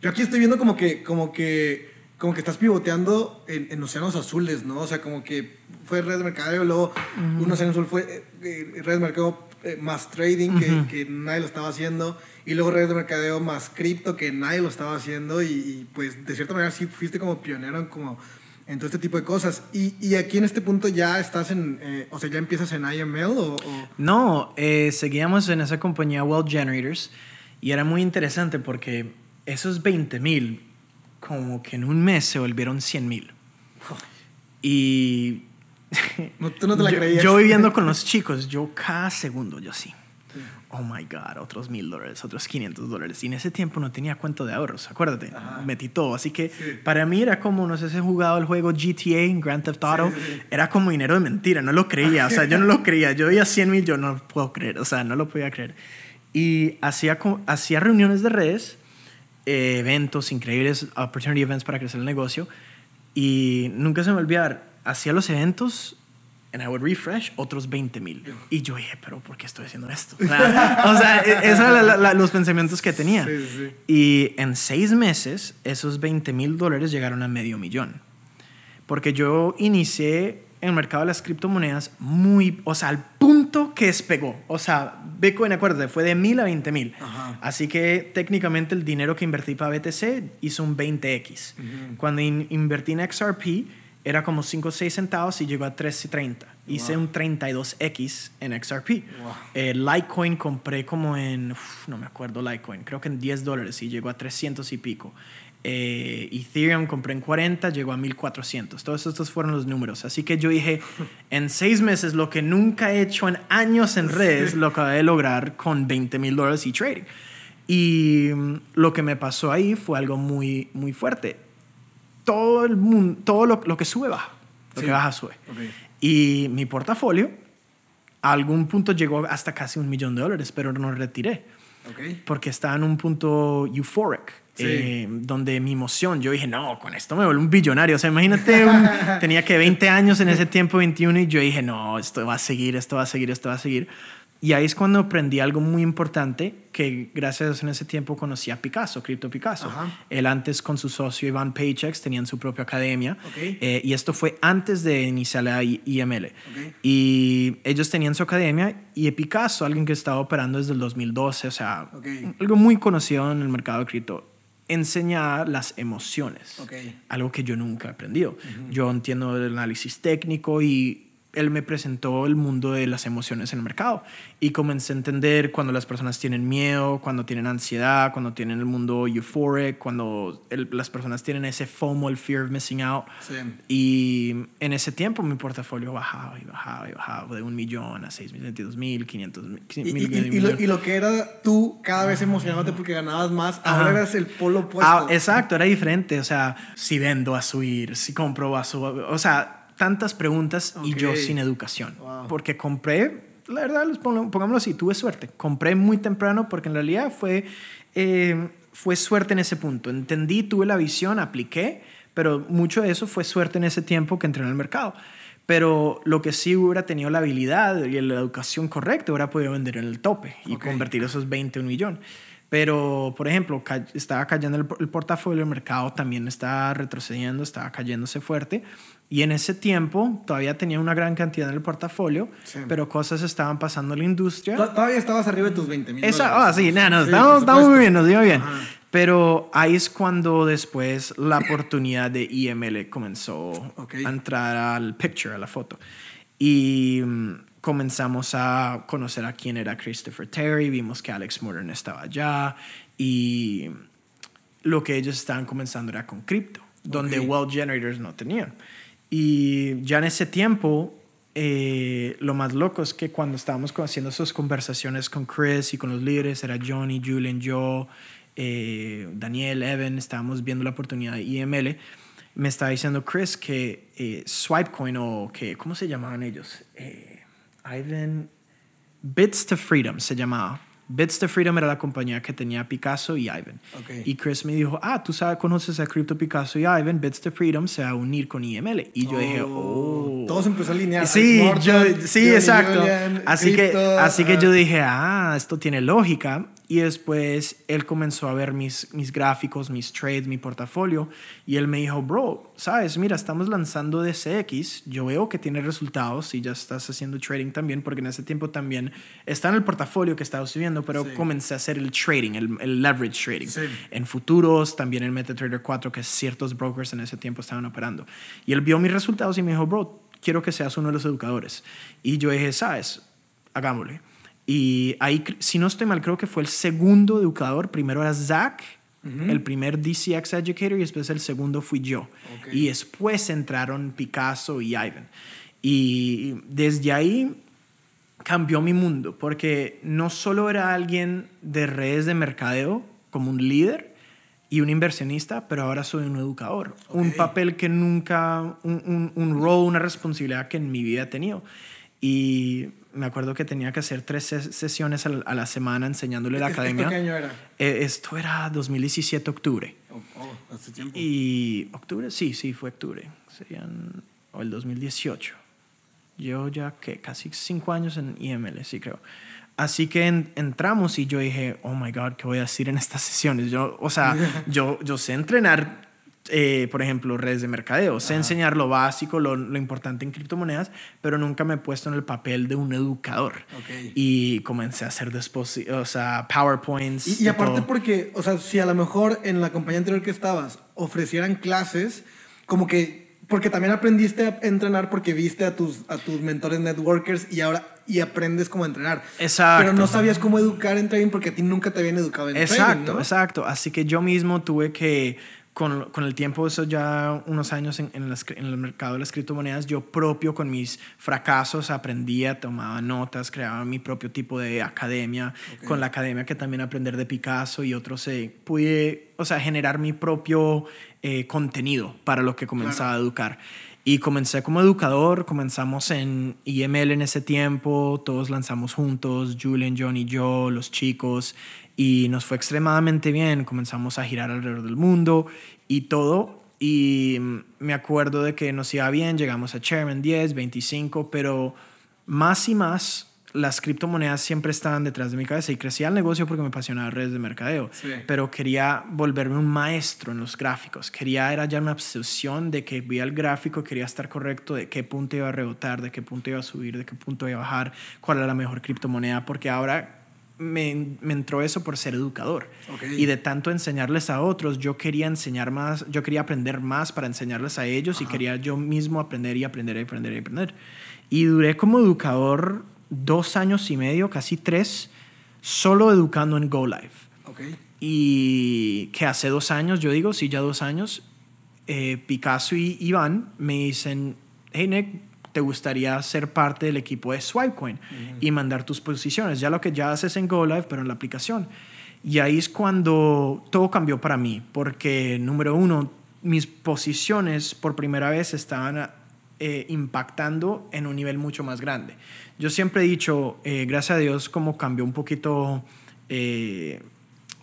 Yo aquí estoy viendo como que, como que, como que estás pivoteando en, en océanos azules, ¿no? O sea, como que fue red de mercadeo, luego un océano azul fue eh, eh, red de mercadeo eh, más trading, que, que nadie lo estaba haciendo, y luego red de mercadeo más cripto, que nadie lo estaba haciendo, y, y, pues de cierta manera sí fuiste como pionero en como en todo este tipo de cosas. Y, y aquí en este punto ya estás en, eh, o sea, ya empiezas en IML o... o- No, eh, seguíamos en esa compañía Wealth Generators Y era muy interesante porque esos 20 mil, como que en un mes se volvieron 100 mil. Y No, tú no te la yo, creías. yo viviendo con los chicos, yo cada segundo, yo sí. Oh my God, otros mil dólares, otros 500 dólares. Y en ese tiempo no tenía cuenta de ahorros, acuérdate. Metí todo. Así que para mí era como, no sé si he jugado el juego GTA, Grand Theft Auto. Era como dinero de mentira, no lo creía. O sea, yo no lo creía. Yo veía 100 mil, yo no lo puedo creer. O sea, no lo podía creer. Y hacía, hacía reuniones de redes, eh, eventos increíbles, opportunity events para crecer el negocio. Y nunca se me olvidar, hacía los eventos and I would refresh otros 20 mil. Y yo dije, pero ¿por qué estoy haciendo esto? O sea, o sea, e- esos eran los pensamientos que tenía. Sí, sí. Y en seis meses, esos 20 mil dólares llegaron a medio millón. Porque yo inicié en el mercado de las criptomonedas muy, o sea, al punto que despegó. O sea, Bitcoin, acuérdate, fue de mil a 20 mil. Así que técnicamente el dinero que invertí para BTC hizo un 20x. Cuando in- invertí en XRP era como 5 o 6 centavos y llegó a 3.30. Hice un 32x en XRP. Wow. Eh, Litecoin compré como en, uf, no me acuerdo Litecoin, creo que en 10 dólares y llegó a 300 y pico. Eh, Ethereum compré en 40, llegó a 1400. Todos estos fueron los números. Así que yo dije, en seis meses, lo que nunca he hecho en años en redes, lo acabé de lograr con 20 mil dólares y trading. Y mm, lo que me pasó ahí fue algo muy, muy fuerte. Todo el mundo, todo lo, lo que sube baja, lo Sí. que baja sube. Ok. Y mi portafolio a algún punto llegó hasta casi un millón de dólares, pero no retiré Ok. porque estaba en un punto euphoric. Sí. eh, donde mi emoción, yo dije, no, con esto me vuelvo un billonario. O sea, imagínate, un- tenía que 20 años en ese tiempo, 21, y yo dije, no, esto va a seguir, esto va a seguir, esto va a seguir. Y ahí es cuando aprendí algo muy importante, que gracias a Dios en ese tiempo conocí a Picasso, Crypto Picasso. Ajá. Él antes con su socio Iván Paychex tenían su propia academia. Eh, y esto fue antes de iniciar la IML. Y ellos tenían su academia y Picasso, alguien que estaba operando desde el 2012, o sea, Ok. algo muy conocido en el mercado de cripto, enseña las emociones. Algo que yo nunca he aprendido. Yo entiendo el análisis técnico y él me presentó el mundo de las emociones en el mercado y comencé a entender cuando las personas tienen miedo, cuando tienen ansiedad, cuando tienen el mundo euphoric, cuando el- las personas tienen ese FOMO, el fear of missing out. Sí. Y en ese tiempo mi portafolio bajaba y bajaba y bajaba de un millón a seis mil, veintidós mil, quinientos mil. Y, lo, que era tú cada vez emocionándote porque ganabas más, ahora eras el polo opuesto. Ah, exacto, era diferente. O sea, si vendo a subir, si compro a subir. O sea, tantas preguntas y yo sin educación. Wow. Porque compré, la verdad, pongámoslo así, tuve suerte. Compré muy temprano porque en realidad fue, eh, fue suerte en ese punto. Entendí, tuve la visión, apliqué, pero mucho de eso fue suerte en ese tiempo que entré en el mercado. Pero lo que sí hubiera tenido la habilidad y la educación correcta, hubiera podido vender en el tope y convertir esos 20 en un millón. Pero, por ejemplo, ca- estaba cayendo el, el portafolio, el mercado también estaba retrocediendo, estaba cayéndose fuerte. Y en ese tiempo todavía tenía una gran cantidad en el portafolio, Sí. pero cosas estaban pasando en la industria. To- Todavía estabas arriba de tus 20 mil. Esa, ah, sí, nada, no, estamos, estamos muy bien, nos iba bien. Ajá. Pero ahí es cuando después la oportunidad de IML comenzó Ok. a entrar al picture, a la foto. Y mm, comenzamos a conocer a quién era Christopher Terry, vimos que Alex Morgan estaba allá y lo que ellos estaban comenzando era con cripto, donde Ok. Wealth Generators no tenían. Y ya en ese tiempo, eh, lo más loco es que cuando estábamos haciendo esas conversaciones con Chris y con los líderes, era Johnny, Julian, yo, eh, Daniel, Evan, estábamos viendo la oportunidad de IML. Me estaba diciendo Chris que eh, Swipecoin o que, ¿cómo se llamaban ellos? Eh, Ivan, Bits to Freedom se llamaba. Bits to Freedom era la compañía que tenía Picasso y Ivan. Ok. Y Chris me dijo, ah, tú sabes, conoces a Crypto Picasso y Ivan, Bits to Freedom se va a unir con IML. Y yo dije, oh. Todo se empezó a alinear. Sí, yo, sí, exacto. Julian, así que, así que yo dije, ah, esto tiene lógica. Y después él comenzó a ver mis, mis gráficos, mis trades, mi portafolio. Y él me dijo, bro, sabes, mira, estamos lanzando DCX. Yo veo que tiene resultados y ya estás haciendo trading también, porque en ese tiempo también está en el portafolio que estaba subiendo, pero Sí. comencé a hacer el trading, el, el leverage trading. Sí. En futuros, también en MetaTrader 4, que ciertos brokers en ese tiempo estaban operando. Y él vio mis resultados y me dijo, bro, quiero que seas uno de los educadores. Y yo dije, sabes, hagámosle. Y ahí, si no estoy mal, creo que fue el segundo educador. Primero era Zach, el primer DCX Educator, y después el segundo fui yo. Y después entraron Picasso y Ivan. Y desde ahí cambió mi mundo, porque no solo era alguien de redes de mercadeo como un líder y un inversionista, pero ahora soy un educador. Un papel que nunca, un, un, un rol, una responsabilidad que en mi vida he tenido. Y me acuerdo que tenía que hacer tres sesiones a la semana enseñándole la academia. ¿Esto qué año era? Eh, esto era 2017, octubre. Oh, oh, hace tiempo. Y octubre, sí, sí, fue octubre. Serían, o el 2018. Yo ya que casi cinco años en IML, sí creo. Así que entramos y yo dije, oh my God, ¿qué voy a decir en estas sesiones? Yo, o sea, yo, yo sé entrenar eh, por ejemplo, redes de mercadeo. Sé enseñar lo básico, lo, lo, importante en criptomonedas, pero nunca me he puesto en el papel de un educador. Y comencé a hacer después, o sea, PowerPoints. Y, aparte porque, o sea, si a lo mejor en la compañía anterior que estabas ofrecieran clases, como que, porque también aprendiste a entrenar porque viste a tus, a tus mentores networkers y ahora y aprendes cómo entrenar. Exacto. Pero no sabías cómo educar en trading porque a ti nunca te habían educado en exacto, trading. Exacto, exacto. Así que yo mismo tuve que con, con, el tiempo, eso ya unos años en, en, el mercado de las criptomonedas, yo propio con mis fracasos aprendía, tomaba notas, creaba mi propio tipo de academia, con la academia que también aprender de Picasso y otros, eh, pude, o sea, generar mi propio eh, contenido para lo que comenzaba a educar. Y comencé como educador, comenzamos en IML en ese tiempo, todos lanzamos juntos, Julian, John y yo, los chicos, y nos fue extremadamente bien, comenzamos a girar alrededor del mundo y todo. Y me acuerdo de que nos iba bien, llegamos a Chairman 10, 25, pero más y más las criptomonedas siempre estaban detrás de mi cabeza y crecía el negocio porque me apasionaba redes de mercadeo, pero quería volverme un maestro en los gráficos, quería, era ya una obsesión de que veía el gráfico, quería estar correcto de qué punto iba a rebotar, de qué punto iba a subir, de qué punto iba a bajar, cuál era la mejor criptomoneda, porque ahora me, me, entró eso por ser educador. Y de tanto enseñarles a otros, yo quería enseñar más, yo quería aprender más para enseñarles a ellos y quería yo mismo aprender y aprender y aprender y aprender. Y duré como educador dos años y medio, casi tres, solo educando en Go Live. Y que hace dos años, yo digo, sí, ya dos años, eh, Picasso y Iván me dicen, hey Nick, te gustaría ser parte del equipo de Swipecoin y mandar tus posiciones, ya lo que ya haces en GoLive, pero en la aplicación. Y ahí es cuando todo cambió para mí, porque número uno, mis posiciones por primera vez estaban eh, impactando en un nivel mucho más grande. Yo siempre he dicho, eh, gracias a Dios, como cambió un poquito eh,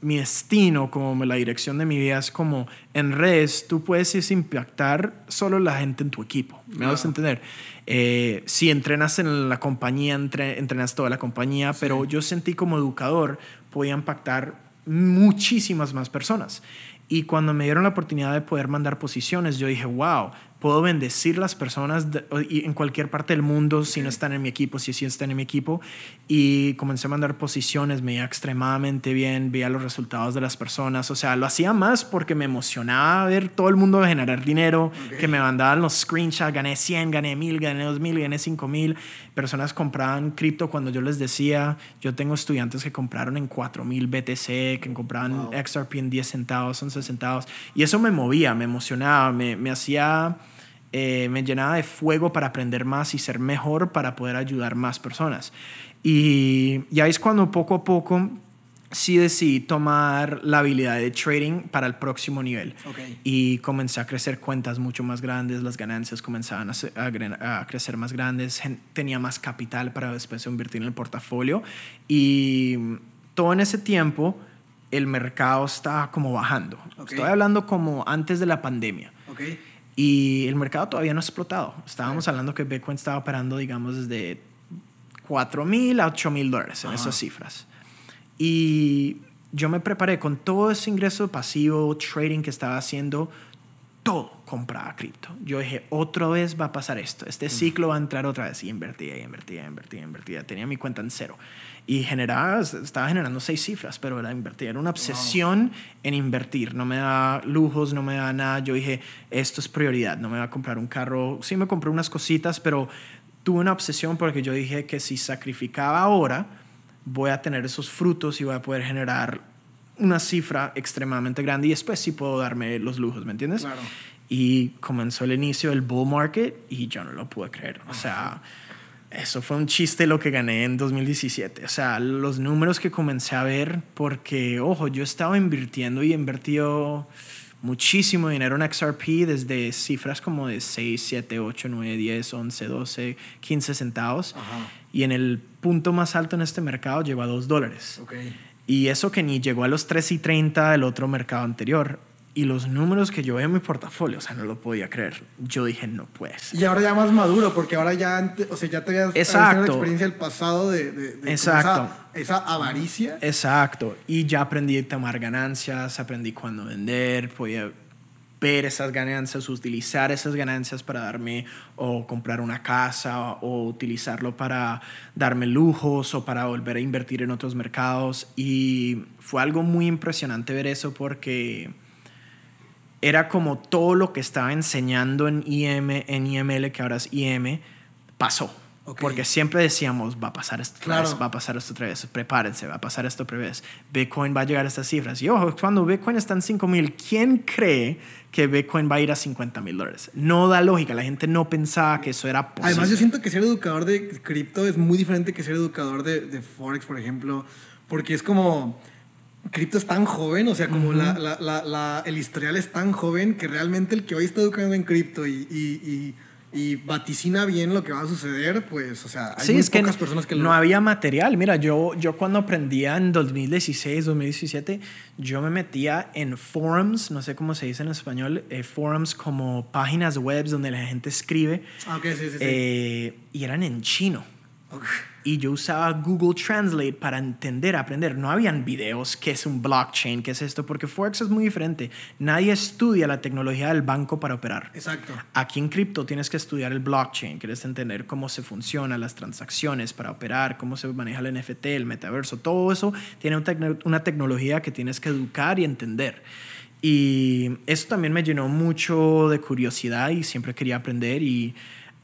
mi destino, como la dirección de mi vida, es como en redes, tú puedes impactar solo la gente en tu equipo. ¿Me vas a entender? Eh, si entrenas en la compañía, entrenas toda la compañía, pero yo sentí como educador podía impactar muchísimas más personas. Y cuando me dieron la oportunidad de poder mandar posiciones, yo dije, wow, puedo bendecir las personas en cualquier parte del mundo si no están en mi equipo, si sí están en mi equipo. Y comencé a mandar posiciones, me iba extremadamente bien, veía los resultados de las personas. O sea, lo hacía más porque me emocionaba ver todo el mundo generar dinero, que me mandaban los screenshots, gané 100, gané 1000, gané 2000, gané 5000. Personas compraban cripto cuando yo les decía, yo tengo estudiantes que compraron en 4000 BTC, que compraban XRP en 10 centavos, 11 centavos. Y eso me movía, me emocionaba, me, me hacía eh, me llenaba de fuego para aprender más y ser mejor para poder ayudar más personas. Y ya es cuando poco a poco sí decidí tomar la habilidad de trading para el próximo nivel. Y comencé a crecer cuentas mucho más grandes, las ganancias comenzaban a, a, crecer más grandes, tenía más capital para después invertir en el portafolio. Y todo en ese tiempo el mercado estaba como bajando. Estoy hablando como antes de la pandemia. Okay. Y el mercado todavía no ha explotado. Estábamos hablando que Bitcoin estaba operando, digamos, desde 4 mil a 8 mil dólares en esas cifras. Y yo me preparé con todo ese ingreso pasivo, trading que estaba haciendo, todo compraba cripto. Yo dije, otra vez va a pasar esto. Este ciclo va a entrar otra vez. Y invertía, invertía, invertía, invertía. Tenía mi cuenta en cero y generaba, estaba generando seis cifras, pero era invertir. Era una obsesión en invertir. No me da lujos, no me da nada. Yo dije, esto es prioridad. No me va a comprar un carro. Sí me compré unas cositas, pero tuve una obsesión porque yo dije que si sacrificaba ahora, voy a tener esos frutos y voy a poder generar una cifra extremadamente grande y después sí puedo darme los lujos, ¿me entiendes? Claro. Y comenzó el inicio del bull market y yo no lo pude creer. O sea, eso fue un chiste lo que gané en 2017. O sea, los números que comencé a ver, porque, ojo, yo estaba invirtiendo y he invertido muchísimo dinero en XRP desde cifras como de 6, 7, 8, 9, 10, 11, 12, 15 centavos. Ajá. Y en el punto más alto en este mercado llegó a 2 dólares. Ok. Y eso que ni llegó a los 3 y 30 del otro mercado anterior. Y los números que yo veo en mi portafolio, o sea, no lo podía creer. Yo dije, no puedes. Y ahora ya más maduro, porque ahora ya, o sea, ya te habías Exacto. la experiencia del pasado de, de- de Exacto. Esa, esa avaricia. Exacto. Y ya aprendí a tomar ganancias, aprendí cuándo vender, podía ver esas ganancias, utilizar esas ganancias para darme o comprar una casa o utilizarlo para darme lujos o para volver a invertir en otros mercados. Y fue algo muy impresionante ver eso porque era como todo lo que estaba enseñando en IM, en IML, que ahora es IM, pasó. Porque siempre decíamos, va a pasar esto otra Claro. vez, va a pasar esto otra vez, prepárense, va a pasar esto otra vez. Bitcoin va a llegar a estas cifras. Y ojo, cuando Bitcoin está en 5 mil, ¿quién cree que Bitcoin va a ir a 50 mil dólares? No da lógica, la gente no pensaba que eso era posible. Además, yo siento que ser educador de cripto es muy diferente que ser educador de, de Forex, por ejemplo, porque es como. Cripto es tan joven, o sea, como la- la- la- la- el historial es tan joven que realmente el que hoy está educando en cripto y, y- y- y vaticina bien lo que va a suceder, pues, o sea, hay sí, muy es que pocas no, personas que no lo. había material. Mira, yo, yo cuando aprendía en 2016, 2017, yo me metía en forums, no sé cómo se dice en español, eh, forums como páginas web donde la gente escribe Ah, ok, sí, sí, sí. eh, y eran en chino. Ok. Y yo usaba Google Translate para entender, aprender. No habían videos, qué es un blockchain, qué es esto, porque Forex es muy diferente. Nadie estudia la tecnología del banco para operar. Exacto. Aquí en cripto tienes que estudiar el blockchain, quieres entender cómo se funcionan las transacciones para operar, cómo se maneja el NFT, el metaverso, todo eso tiene una tecnología que tienes que educar y entender. Y eso también me llenó mucho de curiosidad y siempre quería aprender y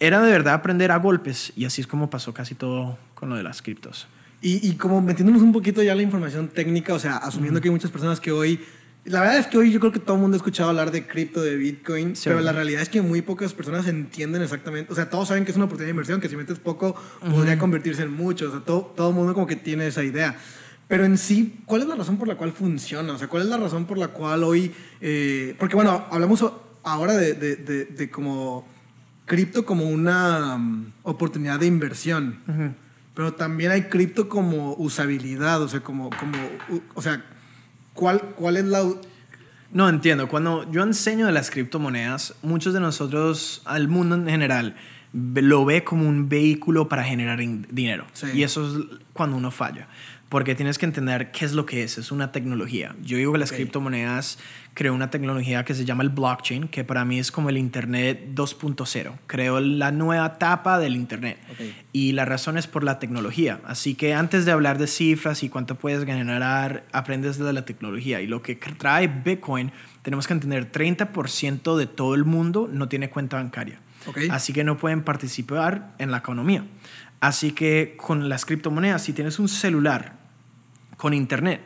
era de verdad aprender a golpes y así es como pasó casi todo con lo de las criptos. Y, y como metiéndonos un poquito ya la información técnica, o sea, asumiendo que hay muchas personas que hoy... La verdad es que hoy yo creo que todo el mundo ha escuchado hablar de cripto, de Bitcoin, Sí. pero la realidad es que muy pocas personas entienden exactamente, o sea, todos saben que es una oportunidad de inversión, que si metes poco podría convertirse en mucho, o sea, todo, todo el mundo como que tiene esa idea. Pero en sí, ¿cuál es la razón por la cual funciona? O sea, ¿cuál es la razón por la cual hoy... eh, porque bueno, hablamos ahora de, de, de, de como cripto como una mm, oportunidad de inversión. Pero también hay cripto como usabilidad, o sea, como, como o sea, ¿cuál, cuál es la... No entiendo. Cuando yo enseño de las criptomonedas, muchos de nosotros, al mundo en general, lo ve como un vehículo para generar in- dinero. Sí. Y eso es cuando uno falla. Porque tienes que entender qué es lo que es. Es una tecnología. Yo digo que las Ok. criptomonedas creó una tecnología que se llama el blockchain, que para mí es como el Internet 2.0. Creó la nueva etapa del Internet. Ok. Y la razón es por la tecnología. Así que antes de hablar de cifras y cuánto puedes ganar, aprendes de la tecnología. Y lo que trae Bitcoin, tenemos que entender, 30% de todo el mundo no tiene cuenta bancaria. Ok. Así que no pueden participar en la economía. Así que con las criptomonedas, si tienes un celular con internet,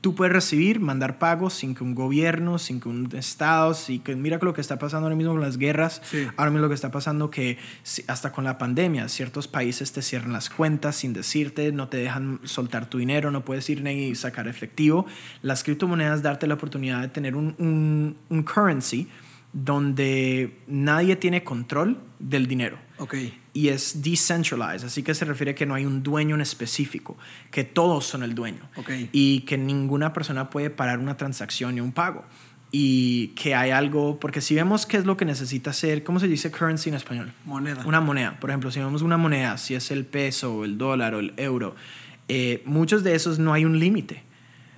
tú puedes recibir, mandar pagos sin que un gobierno, sin que un estado, sin que mira lo que está pasando ahora mismo con las guerras, Sí. ahora mismo lo que está pasando que hasta con la pandemia, ciertos países te cierran las cuentas sin decirte, no te dejan soltar tu dinero, no puedes ir ni sacar efectivo. Las criptomonedas darte la oportunidad de tener un, un, un currency donde nadie tiene control del dinero Ok. y es decentralized, así que se refiere a que no hay un dueño en específico, que todos son el dueño Ok. y que ninguna persona puede parar una transacción ni un pago y que hay algo, porque si vemos qué es lo que necesita ser, ¿cómo se dice currency en español? Moneda. Una moneda, por ejemplo, si vemos una moneda, si es el peso, el dólar o el euro, eh, muchos de esos no hay un límite.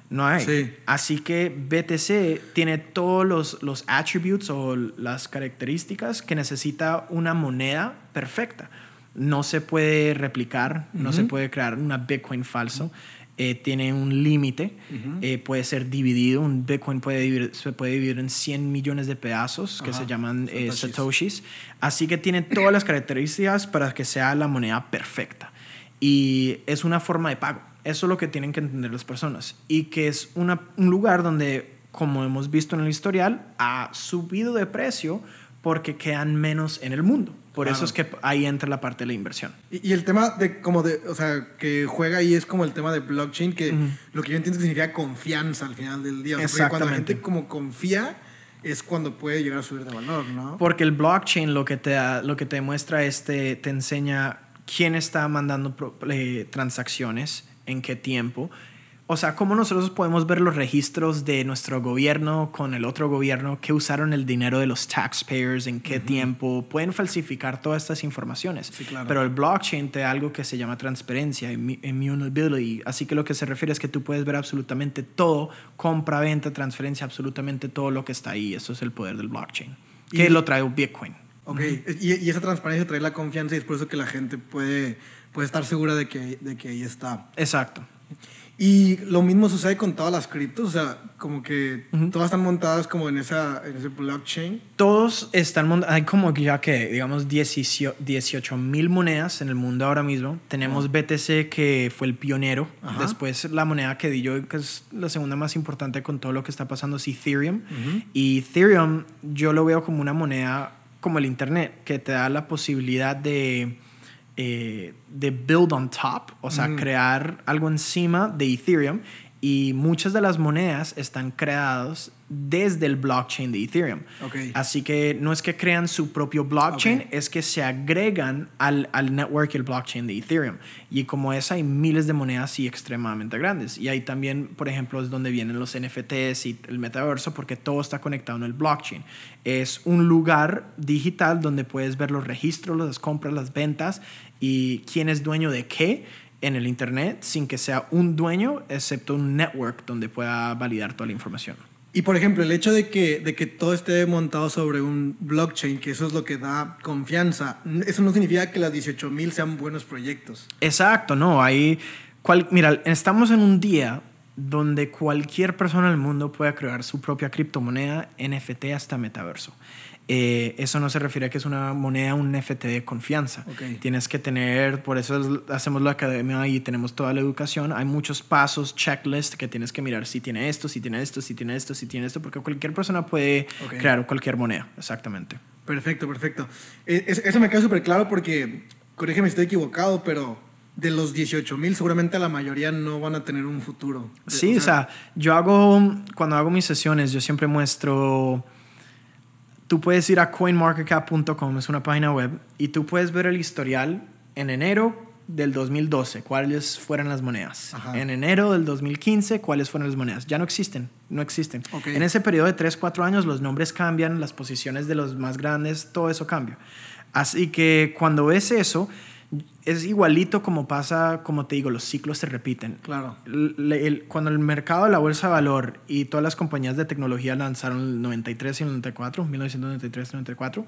No hay. Sí. Así que BTC tiene todos los, los attributes o las características que necesita una moneda perfecta. No se puede replicar, no se puede crear una Bitcoin falso. eh, tiene un límite, eh, puede ser dividido. Un Bitcoin puede dividir- se puede dividir en 100 millones de pedazos que se llaman eh, satoshis. satoshis. Así que tiene todas las características para que sea la moneda perfecta. Y es una forma de pago. Eso es lo que tienen que entender las personas. Y que es una, un lugar donde, como hemos visto en el historial, ha subido de precio porque quedan menos en el mundo. Por Claro. eso es que ahí entra la parte de la inversión. Y, y el tema de como de, o sea, que juega ahí es como el tema de blockchain, que lo que yo entiendo es que significa confianza al final del día. O sea, porque cuando la Exactamente. gente como confía es cuando puede llegar a subir de valor, ¿no? Porque el blockchain lo que te, da- lo que te muestra es, te, te enseña quién está mandando pro- eh, transacciones, en qué tiempo. O sea, cómo nosotros podemos ver los registros de nuestro gobierno con el otro gobierno, que usaron el dinero de los taxpayers, en qué tiempo. Pueden falsificar todas estas informaciones. Sí, claro. Pero el blockchain te da algo que se llama transparencia, immu- immutability. Así que lo que se refiere es que tú puedes ver absolutamente todo, compra, venta, transferencia, absolutamente todo lo que está ahí. Eso es el poder del blockchain. Que Y- lo trae Bitcoin. Ok, y, y esa transparencia trae la confianza y es por eso que la gente puede, puede estar segura de que, de que ahí está. Exacto. Y lo mismo sucede con todas las criptos, o sea, como que todas están montadas como en, esa, en ese blockchain. Todos están, mont- hay como ya que, digamos, 18 mil monedas en el mundo ahora mismo. Tenemos BTC que fue el pionero. Ajá. Después la moneda que di yo, que es la segunda más importante con todo lo que está pasando, es Ethereum. Ujú. Y Ethereum yo lo veo como una moneda como el Internet, que te da la posibilidad de, eh, de build on top, o sea, Mm. crear algo encima de Ethereum. Y muchas de las monedas están creadas desde el blockchain de Ethereum. Ok. Así que no es que crean su propio blockchain, Ok. es que se agregan al, al network y el blockchain de Ethereum. Y como es, hay miles de monedas y extremadamente grandes. Y ahí también, por ejemplo, es donde vienen los NFTs y el metaverso, porque todo está conectado en el blockchain. Es un lugar digital donde puedes ver los registros, las compras, las ventas y quién es dueño de qué en el Internet sin que sea un dueño, excepto un network donde pueda validar toda la información. Y por ejemplo, el hecho de que, de que todo esté montado sobre un blockchain, que eso es lo que da confianza, eso no significa que las 18.000 sean buenos proyectos. Exacto, no, hay... Cual, mira, estamos en un día donde cualquier persona del mundo puede crear su propia criptomoneda, NFT hasta metaverso. Eh, eso no se refiere a que es una moneda, un NFT de confianza. Tienes que tener, por eso es- hacemos la academia y tenemos toda la educación. Hay muchos pasos, checklist que tienes que mirar si tiene esto, si tiene esto, si tiene esto, si tiene esto, porque cualquier persona puede crear cualquier moneda. Exactamente. Perfecto, perfecto. Es- eso me queda súper claro porque, corrígeme si estoy equivocado, pero de los 18.000 seguramente la mayoría no van a tener un futuro. Sí, o sea, yo hago, cuando hago mis sesiones, yo siempre muestro, tú puedes ir a coinmarketcap.com, es una página web, y tú puedes ver el historial en enero del 2012, cuáles fueron las monedas. Ajá. En enero del 2015, cuáles fueron las monedas. Ya no existen, no existen. En ese periodo de 3, 4 años, los nombres cambian, las posiciones de los más grandes, todo eso cambia. Así que cuando ves eso, es igualito como pasa, como te digo, los ciclos se repiten. Claro. El- el- cuando el mercado de la bolsa de valor y todas las compañías de tecnología lanzaron el 93 y el 94, 1993 y 94,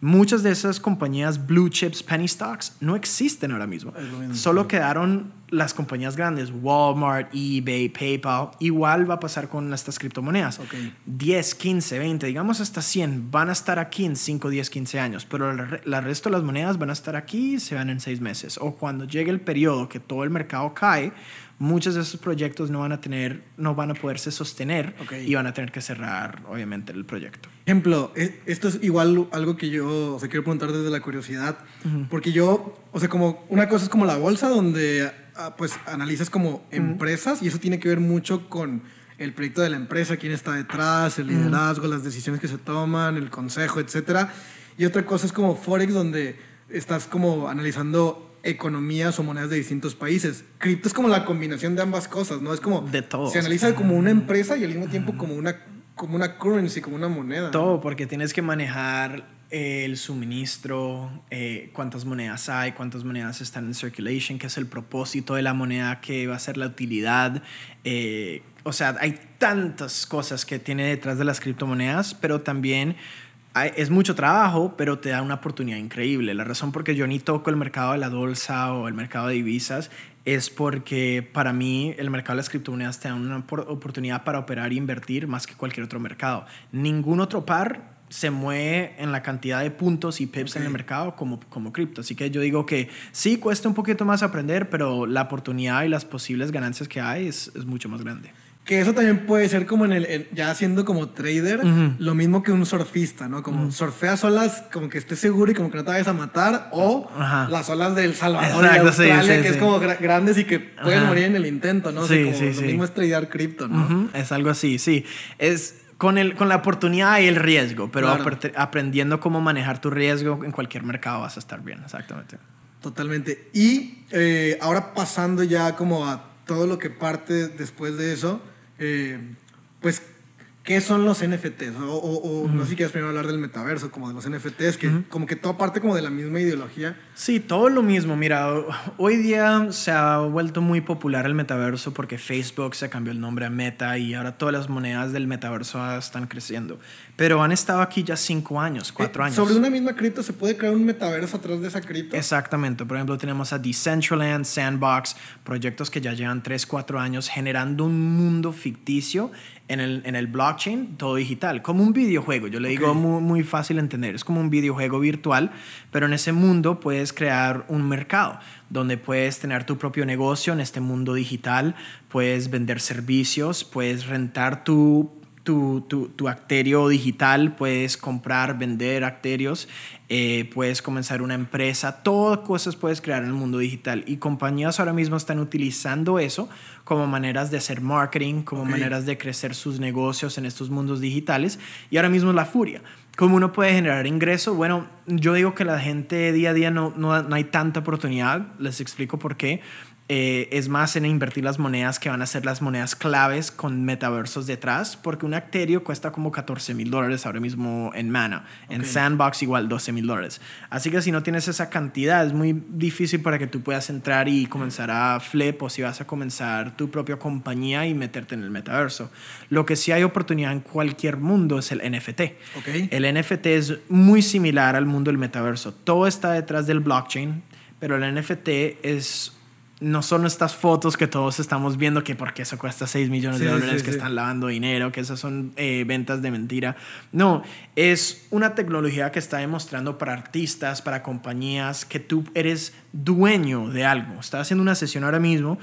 muchas de esas compañías blue chips, penny stocks, no existen ahora mismo. Solo quedaron las compañías grandes, Walmart, eBay, PayPal. Igual va a pasar con estas criptomonedas. Ok. 10, 15, 20, digamos hasta 100 van a estar aquí en 5, 10, 15 años, pero el resto de las monedas van a estar aquí y se van en 6 meses. O cuando llegue el periodo que todo el mercado cae, muchos de esos proyectos no van a tener, no van a poderse sostener y van a tener que cerrar, obviamente, el proyecto. Ejemplo, e- esto es igual algo que yo o sea, quiero preguntar desde la curiosidad, porque yo, o sea, como una cosa es como la bolsa donde pues analizas como empresas y eso tiene que ver mucho con el proyecto de la empresa, quién está detrás, el liderazgo, las decisiones que se toman, el consejo, etcétera. Y otra cosa es como Forex donde estás como analizando economías o monedas de distintos países. Cripto es como la combinación de ambas cosas, ¿no? Es como De todo. se analiza como una empresa y al mismo tiempo como una como una currency, como una moneda. Todo, porque tienes que manejar el suministro, eh, cuántas monedas hay, cuántas monedas están en circulation, qué es el propósito de la moneda, qué va a ser la utilidad. eh, o sea, hay tantas cosas que tiene detrás de las criptomonedas, pero también es mucho trabajo, pero te da una oportunidad increíble. La razón por qué yo ni toco el mercado de la bolsa o el mercado de divisas es porque para mí el mercado de las criptomonedas te da una por- oportunidad para operar e invertir más que cualquier otro mercado. Ningún otro par se mueve en la cantidad de puntos y pips en el mercado como, como cripto. Así que yo digo que sí cuesta un poquito más aprender, pero la oportunidad y las posibles ganancias que hay es, es mucho más grande. Que eso también puede ser como en el, ya siendo como trader, lo mismo que un surfista, ¿no? Como surfeas olas como que estés seguro y como que no te vayas a matar, o las olas del Salvador y Australia, que es como grandes y que pueden morir en el intento, ¿no? Sí, sí, lo mismo es tradear cripto, ¿no? Es algo así, sí. Es con, el, con la oportunidad y el riesgo, pero aprendiendo cómo manejar tu riesgo en cualquier mercado vas a estar bien, exactamente. Totalmente. Y eh, ahora pasando ya como a todo lo que parte después de eso, eh, pues ¿Qué son los NFTs? O, no sé si quieres primero hablar del metaverso, como de los NFTs, que como que todo parte como de la misma ideología. Sí, todo lo mismo. Mira, hoy día se ha vuelto muy popular el metaverso porque Facebook se cambió el nombre a Meta y ahora todas las monedas del metaverso están creciendo. Pero han estado aquí ya cinco años, cuatro eh, años. Sobre una misma cripto se puede crear un metaverso atrás de esa cripto. Exactamente. Por ejemplo, tenemos a Decentraland, Sandbox, proyectos que ya llevan tres, cuatro años generando un mundo ficticio en el, en el blockchain, todo digital, como un videojuego. Yo le digo muy, muy fácil entender, es como un videojuego virtual, pero en ese mundo puedes crear un mercado donde puedes tener tu propio negocio en este mundo digital, puedes vender servicios, puedes rentar tu tu, tu, tu, acterio digital, puedes comprar, vender acterios, eh, puedes comenzar una empresa, todas cosas puedes crear en el mundo digital. Y compañías ahora mismo están utilizando eso como maneras de hacer marketing, como maneras de crecer sus negocios en estos mundos digitales. Y ahora mismo es la furia. ¿Cómo uno puede generar ingreso? Bueno, yo digo que la gente día a día no, no, no hay tanta oportunidad. Les explico por qué. Eh, es más en invertir las monedas que van a ser las monedas claves con metaversos detrás, porque un Acterio cuesta como 14 mil dólares ahora mismo en Mana. En Sandbox igual 12 mil dólares. Así que si no tienes esa cantidad, es muy difícil para que tú puedas entrar y comenzar a flip o si vas a comenzar tu propia compañía y meterte en el metaverso. Lo que sí hay oportunidad en cualquier mundo es el NFT. El NFT es muy similar al mundo del metaverso. Todo está detrás del blockchain, pero el NFT es no son estas fotos que todos estamos viendo que porque eso cuesta 6 millones de dólares, que están lavando dinero, que esas son eh, ventas de mentira. No, es una tecnología que está demostrando para artistas, para compañías, que tú eres dueño de algo. Estaba haciendo una sesión ahora mismo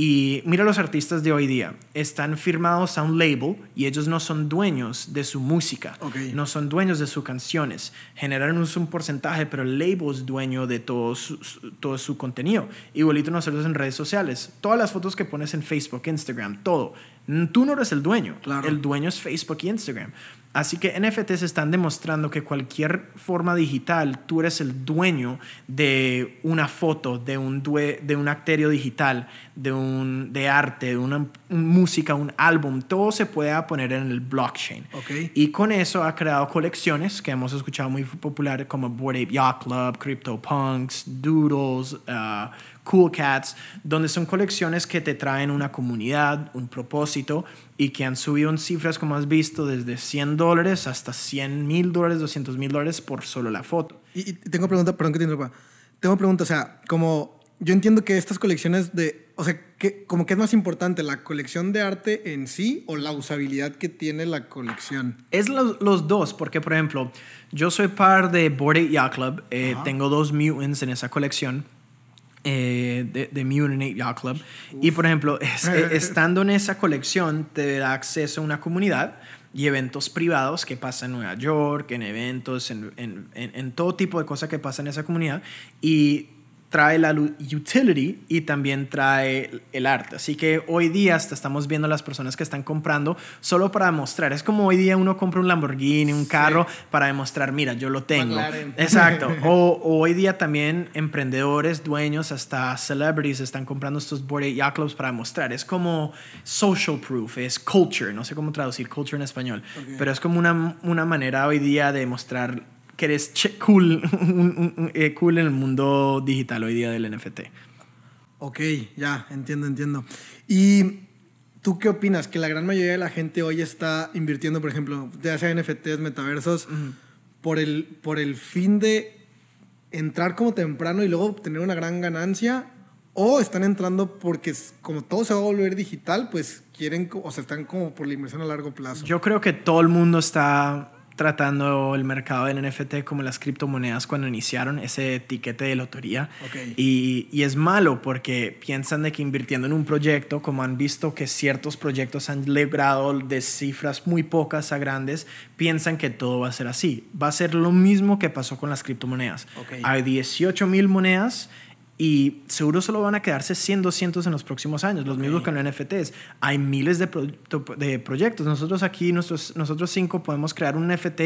y mira los artistas de hoy día, están firmados a un label y ellos no son dueños de su música, no son dueños de sus canciones, generaron un porcentaje, pero el label es dueño de todo su, todo su contenido. Igualito nosotros en redes sociales, todas las fotos que pones en Facebook, Instagram, todo, tú no eres el dueño, el dueño es Facebook y Instagram. Así que NFTs están demostrando que cualquier forma digital, tú eres el dueño de una foto, de un, de un acterio digital, de, un, de arte, de una música, un álbum, todo se puede poner en el blockchain. Y con eso ha creado colecciones que hemos escuchado muy populares como Bored Ape Yacht Club, CryptoPunks, Doodles, uh, Cool Cats, donde son colecciones que te traen una comunidad, un propósito y que han subido en cifras, como has visto, desde 100 dólares hasta 100 mil dólares, 200 mil dólares por solo la foto. Y, tengo pregunta, perdón que te interrumpa. Tengo pregunta, o sea, como yo entiendo que estas colecciones de, o sea, que, como que es más importante, la colección de arte en sí o la usabilidad que tiene la colección. Es los, los dos, porque por ejemplo, yo soy par de Bored Yacht Club, eh, tengo dos mutants en esa colección eh, de, de, Mutant Yacht Club. Y por ejemplo, eh, estando en esa colección, te da acceso a una comunidad y eventos privados que pasan en Nueva York, en eventos, en, en, en, todo tipo de cosas que pasan en esa comunidad. Y trae la utility y también trae el arte. Así que hoy día hasta estamos viendo las personas que están comprando solo para demostrar. Es como hoy día uno compra un Lamborghini, un carro para demostrar, mira, yo lo tengo. Exacto. O, hoy día también emprendedores, dueños, hasta celebrities están comprando estos Bored Yacht Clubs para demostrar. Es como social proof, es culture. No sé cómo traducir culture en español, pero es como una, una manera hoy día de demostrar que eres cool, eh, cool en el mundo digital hoy día del NFT. Ok, ya, entiendo, entiendo. ¿Y tú qué opinas? Que la gran mayoría de la gente hoy está invirtiendo, por ejemplo, ya sea NFTs, metaversos, por, el, por el fin de entrar como temprano y luego obtener una gran ganancia, o están entrando porque como todo se va a volver digital, pues quieren, o sea, están como por la inversión a largo plazo. Yo creo que todo el mundo está tratando el mercado del NFT como las criptomonedas cuando iniciaron ese etiquete de lotería. Ok. Y, y es malo porque piensan de que invirtiendo en un proyecto, como han visto que ciertos proyectos han logrado de cifras muy pocas a grandes, piensan que todo va a ser así. Va a ser lo mismo que pasó con las criptomonedas. Hay 18 mil monedas y seguro solo van a quedarse 100, 200 en los próximos años, los mismos que en los NFTs. Hay miles de, pro- de proyectos. Nosotros aquí, nosotros, nosotros cinco, podemos crear un NFT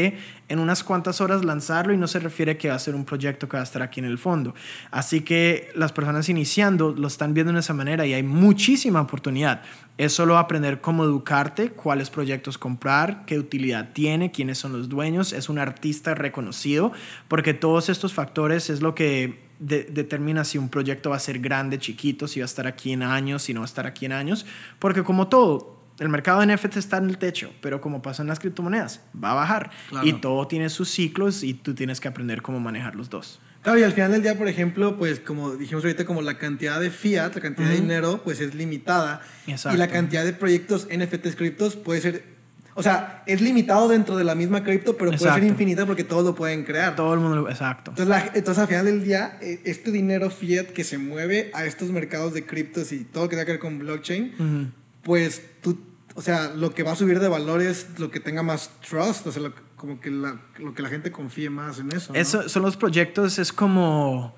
en unas cuantas horas, lanzarlo y no se refiere que va a ser un proyecto que va a estar aquí en el fondo. Así que las personas iniciando lo están viendo de esa manera y hay muchísima oportunidad. Es solo aprender cómo educarte, cuáles proyectos comprar, qué utilidad tiene, quiénes son los dueños, es un artista reconocido, porque todos estos factores es lo que de- determina si un proyecto va a ser grande, chiquito, si va a estar aquí en años, si no va a estar aquí en años, porque como todo, el mercado de NFT está en el techo, pero como pasa en las criptomonedas, va a bajar Claro. y todo tiene sus ciclos y tú tienes que aprender cómo manejar los dos. Claro, y al final del día, por ejemplo, pues como dijimos ahorita, como la cantidad de fiat, la cantidad de Ujú. dinero, pues es limitada. Exacto. Y la cantidad de proyectos NFTs criptos puede ser, o sea, es limitado dentro de la misma cripto, pero puede ser infinita porque todos lo pueden crear. Todo el mundo, exacto. Entonces, la- entonces, al final del día, eh, este dinero fiat que se mueve a estos mercados de criptos y todo lo que tenga que ver con blockchain, pues tú, o sea, lo que va a subir de valor es lo que tenga más trust, o sea, lo, como que la, lo que la gente confíe más en eso. ¿no? Eso son los proyectos, es como,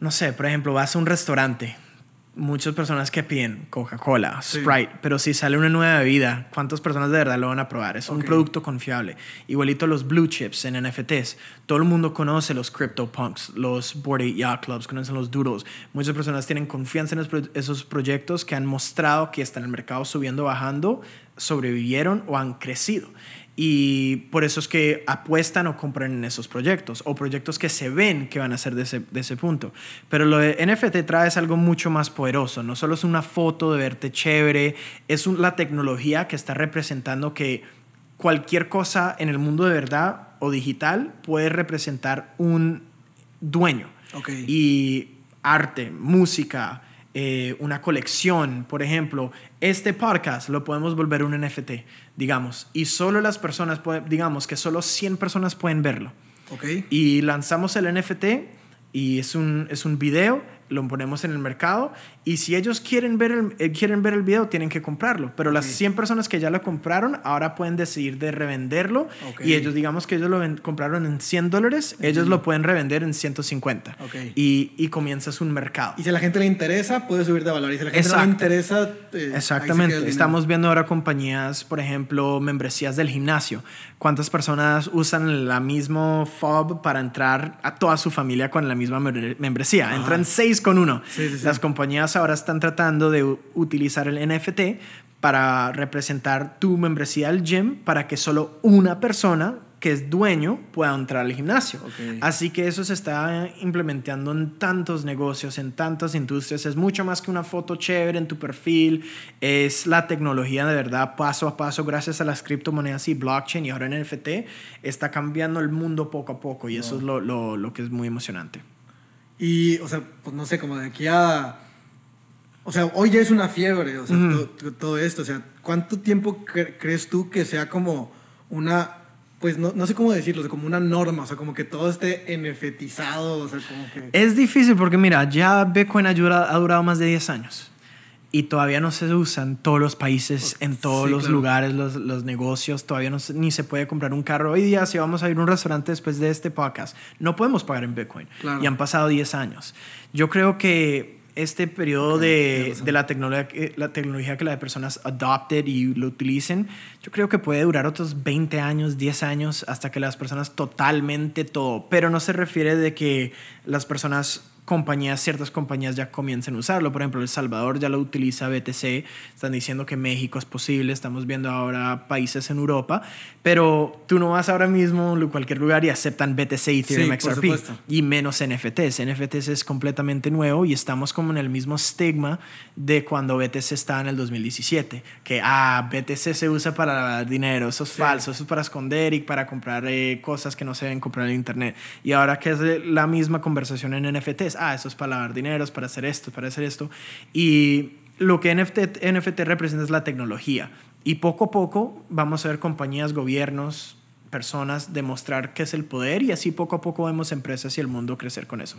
no sé, por ejemplo, vas a un restaurante, muchas personas que piden Coca-Cola, Sí. Sprite, pero si sale una nueva bebida, ¿cuántas personas de verdad lo van a probar? Es un producto confiable. Igualito los blue chips en NFTs. Todo el mundo conoce los CryptoPunks, los Bored Ape Yacht Clubs, conocen los Doodles. Muchas personas tienen confianza en pro- esos proyectos que han mostrado que están en el mercado subiendo, bajando, sobrevivieron o han crecido. Y por eso es que apuestan o compran en esos proyectos o proyectos que se ven que van a ser de ese, de ese punto. Pero lo de NFT trae es algo mucho más poderoso. No solo es una foto de verte chévere, es un- la tecnología que está representando que cualquier cosa en el mundo de verdad o digital puede representar un dueño. Ok. Y arte, música, eh, una colección, por ejemplo, este podcast lo podemos volver un NFT, digamos, y solo las personas, pueden- digamos que solo 100 personas pueden verlo. Ok. Y lanzamos el NFT y es un, es un video, lo ponemos en el mercado y si ellos quieren ver el, eh, quieren ver el video tienen que comprarlo, pero las Ok. 100 personas que ya lo compraron ahora pueden decidir de revenderlo Ok. y ellos digamos que ellos lo ven- compraron en 100 dólares, ellos lo pueden revender en 150 Ok. y, y comienzas un mercado. Y si a la gente le interesa, puede subir de valor. Y si a la gente no le interesa, eh, Exactamente. Estamos viendo ahora compañías, por ejemplo, membresías del gimnasio. ¿Cuántas personas usan la mismo fob para entrar a toda su familia con la misma membre- membresía? Entran seis con uno. Sí, sí, sí. Las compañías ahora están tratando de utilizar el NFT para representar tu membresía al gym para que solo una persona que es dueño pueda entrar al gimnasio. Así que eso se está implementando en tantos negocios, en tantas industrias. Es mucho más que una foto chévere en tu perfil. Es la tecnología de verdad, paso a paso, gracias a las criptomonedas y blockchain y ahora en NFT, está cambiando el mundo poco a poco y eso es lo, lo, lo que es muy emocionante. Y, o sea, pues no sé, como de aquí a... O sea, hoy ya es una fiebre, o sea, Ujú. to- to- todo, esto. O sea, ¿cuánto tiempo cre- crees tú que sea como una... Pues no, no sé cómo decirlo, o sea, como una norma, o sea, como que todo esté NFTizado, o sea, como que... Es difícil porque mira, ya Bitcoin ha durado, ha durado más de 10 años y todavía no se usa en todos los países, en todos Sí, los claro. lugares, los, los negocios, todavía no ni se puede comprar un carro. Hoy día si vamos a ir a un restaurante después de este podcast, no podemos pagar en Bitcoin Claro. y han pasado 10 años. Yo creo que este periodo Ok, de, de la, tecnología, que- la tecnología que las personas adopted y lo utilicen, yo creo que puede durar otros 20 años, 10 años, hasta que las personas totalmente todo. Pero no se refiere de que las personas, compañías, ciertas compañías ya comiencen a usarlo. Por ejemplo, El Salvador ya lo utiliza BTC, están diciendo que México es posible, estamos viendo ahora países en Europa, pero tú no vas ahora mismo a cualquier lugar y aceptan BTC y Ethereum por XRP y menos NFTs. NFTs es completamente nuevo y estamos como en el mismo estigma de cuando BTC estaba en el 2017, que ah, BTC se usa para lavar dinero, eso es falso, eso es para esconder y para comprar eh, cosas que no se deben comprar en internet. Y ahora que es la misma conversación en NFTs, ah, eso es para lavar dinero, es para hacer esto, es para hacer esto. Y lo que NFT, NFT representa es la tecnología. Y poco a poco vamos a ver compañías, gobiernos, personas demostrar qué es el poder y así poco a poco vemos empresas y el mundo crecer con eso.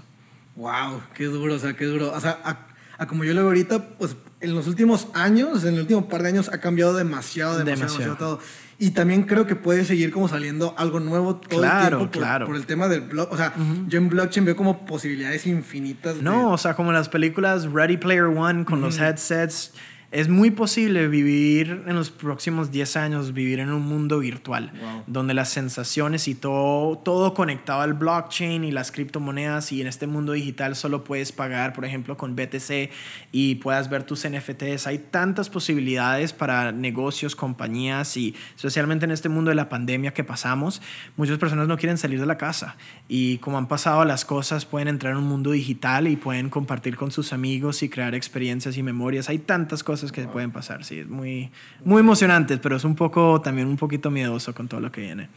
Wow, qué duro, o sea, qué duro. O sea, a, como yo lo veo ahorita, pues en los últimos años, en el último par de años ha cambiado demasiado, demasiado, demasiado, todo. Y también creo que puede seguir como saliendo algo nuevo todo el tiempo por, claro. por el tema del blog. O sea, yo en blockchain veo como posibilidades infinitas. No, o sea, como las películas Ready Player One con los headsets es muy posible vivir en los próximos 10 años, vivir en un mundo virtual, donde las sensaciones y todo, todo conectado al blockchain y las criptomonedas y en este mundo digital solo puedes pagar, por ejemplo, con BTC y puedas ver tus NFTs. Hay tantas posibilidades para negocios, compañías y especialmente en este mundo de la pandemia que pasamos, muchas personas no quieren salir de la casa y como han pasado las cosas, pueden entrar en un mundo digital y pueden compartir con sus amigos y crear experiencias y memorias. Hay tantas cosas que pueden pasar, sí, es muy, muy emocionante, pero es un poco, también un poquito miedoso con todo lo que viene.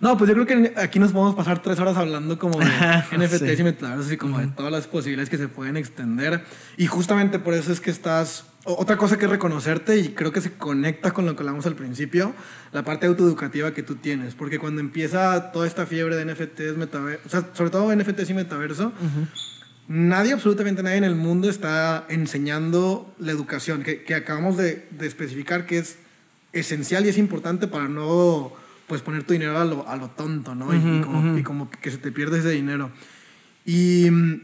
No, pues yo creo que aquí nos podemos pasar tres horas hablando como de NFTs y metaversos y como de todas las posibilidades que se pueden extender. Y justamente por eso es que estás... Otra cosa que es reconocerte y creo que se conecta con lo que hablamos al principio, la parte autoeducativa que tú tienes, porque cuando empieza toda esta fiebre de NFTs, metaverso, o sea, sobre todo NFTs y metaverso, nadie, absolutamente nadie en el mundo está enseñando la educación, que, acabamos de, especificar que es esencial y es importante para no pues poner tu dinero a lo, a lo tonto, ¿no? y, como, que se te pierde ese dinero. Y mm,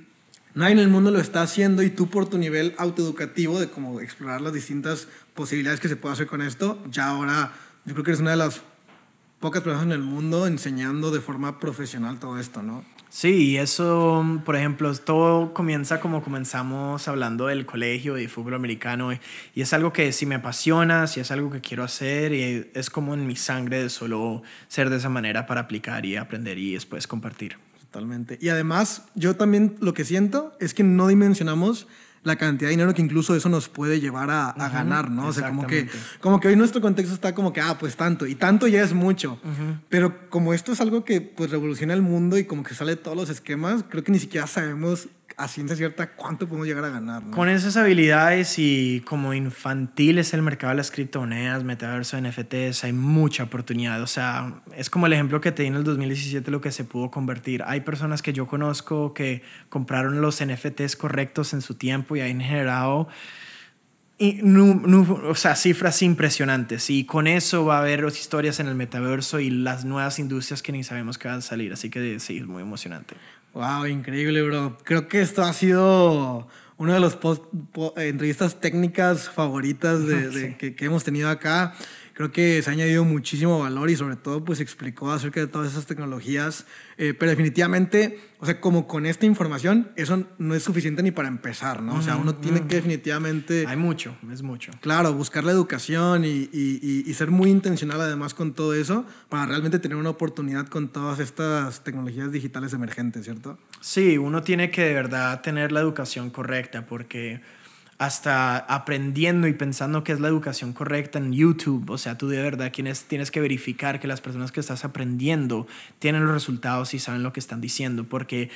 nadie en el mundo lo está haciendo y tú por tu nivel autoeducativo de como explorar las distintas posibilidades que se puede hacer con esto, ya ahora yo creo que eres una de las pocas personas en el mundo enseñando de forma profesional todo esto, ¿no? Sí, eso, por ejemplo, todo comienza como comenzamos hablando del colegio y fútbol americano y, es algo que si me apasiona, si es algo que quiero hacer y es como en mi sangre de solo ser de esa manera para aplicar y aprender y después compartir. Totalmente. Y además, yo también lo que siento es que no dimensionamos la cantidad de dinero que incluso eso nos puede llevar a, ganar, ¿no? O sea, como que, como que hoy nuestro contexto está como que, ah, pues tanto, y tanto ya es mucho. Pero como esto es algo que pues revoluciona el mundo y como que sale de todos los esquemas, creo que ni siquiera sabemos a ciencia cierta cuánto podemos llegar a ganar. Con esas habilidades y como infantil es el mercado de las criptomonedas, metaverso, NFTs, hay mucha oportunidad. O sea, es como el ejemplo que te di en el 2017 lo que se pudo convertir. Hay personas que yo conozco que compraron los NFTs correctos en su tiempo y han generado y, o sea, cifras impresionantes. Y con eso va a haber historias en el metaverso y las nuevas industrias que ni sabemos que van a salir. Así que sí, es muy emocionante. Wow, increíble, bro. Creo que esto ha sido una de las entrevistas técnicas favoritas de, que, que, hemos tenido acá creo que se ha añadido muchísimo valor y sobre todo pues explicó acerca de todas esas tecnologías, eh, pero definitivamente, o sea, como con esta información, eso no es suficiente ni para empezar, ¿no? O sea, uno tiene que definitivamente... Hay mucho, es mucho. Claro, buscar la educación y, y, y, ser muy intencional además con todo eso para realmente tener una oportunidad con todas estas tecnologías digitales emergentes, ¿cierto? Sí, uno tiene que de verdad tener la educación correcta porque hasta aprendiendo y pensando que es la educación correcta en YouTube. O sea, tú de verdad tienes, tienes que verificar que las personas que estás aprendiendo tienen los resultados y saben lo que están diciendo, porque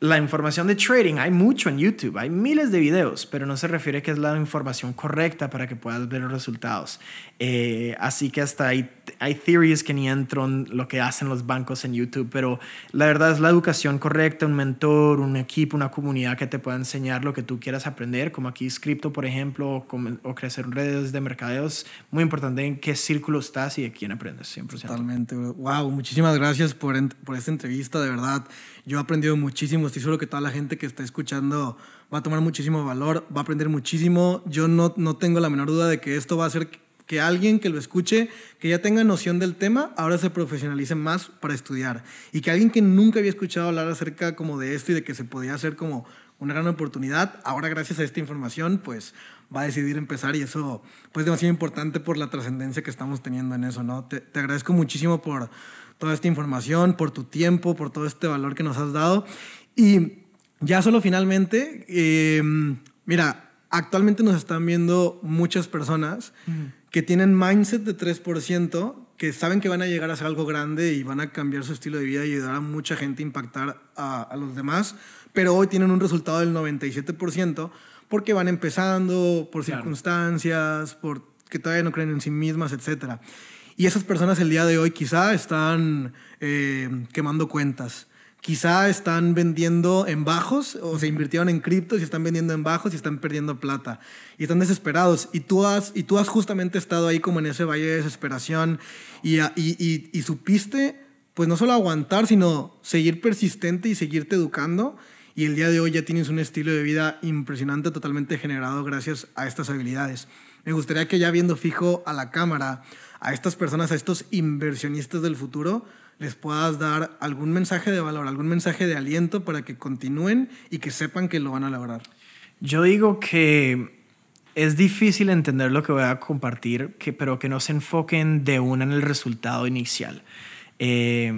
la información de trading hay mucho en YouTube, hay miles de videos, pero no se refiere que es la información correcta para que puedas ver los resultados. Eh, así que hasta hay, hay theories que ni entran lo que hacen los bancos en YouTube, pero la verdad es la educación correcta, un mentor, un equipo, una comunidad que te pueda enseñar lo que tú quieras aprender, como aquí Scripto, por ejemplo, o, o crecer redes de mercadeos. Muy importante en qué círculo estás y de quién aprendes, 100%. Totalmente. Wow, muchísimas gracias por, por esta entrevista, de verdad. Yo he aprendido muchísimo, estoy seguro que toda la gente que está escuchando va a tomar muchísimo valor, va a aprender muchísimo. Yo no, no tengo la menor duda de que esto va a hacer que alguien que lo escuche, que ya tenga noción del tema, ahora se profesionalice más para estudiar. Y que alguien que nunca había escuchado hablar acerca como de esto y de que se podía hacer como una gran oportunidad, ahora gracias a esta información, pues va a decidir empezar y eso pues es demasiado importante por la trascendencia que estamos teniendo en eso, ¿no? Te, te agradezco muchísimo por toda esta información, por tu tiempo, por todo este valor que nos has dado. Y ya solo finalmente, eh, mira, actualmente nos están viendo muchas personas que tienen mindset de 3%, que saben que van a llegar a ser algo grande y van a cambiar su estilo de vida y ayudar a mucha gente a impactar a, los demás, pero hoy tienen un resultado del 97% porque van empezando, por circunstancias, por que todavía no creen en sí mismas, etcétera. Y esas personas el día de hoy quizá están eh, quemando cuentas. Quizá están vendiendo en bajos o se invirtieron en criptos y están vendiendo en bajos y están perdiendo plata. Y están desesperados. Y tú has, y tú has justamente estado ahí como en ese valle de desesperación y, y, y supiste pues no solo aguantar, sino seguir persistente y seguirte educando. Y el día de hoy ya tienes un estilo de vida impresionante, totalmente generado gracias a estas habilidades. Me gustaría que ya viendo fijo a la cámara, a estas personas, a estos inversionistas del futuro, les puedas dar algún mensaje de valor, algún mensaje de aliento para que continúen y que sepan que lo van a lograr. Yo digo que es difícil entender lo que voy a compartir, que, pero que no se enfoquen de una en el resultado inicial. Eh,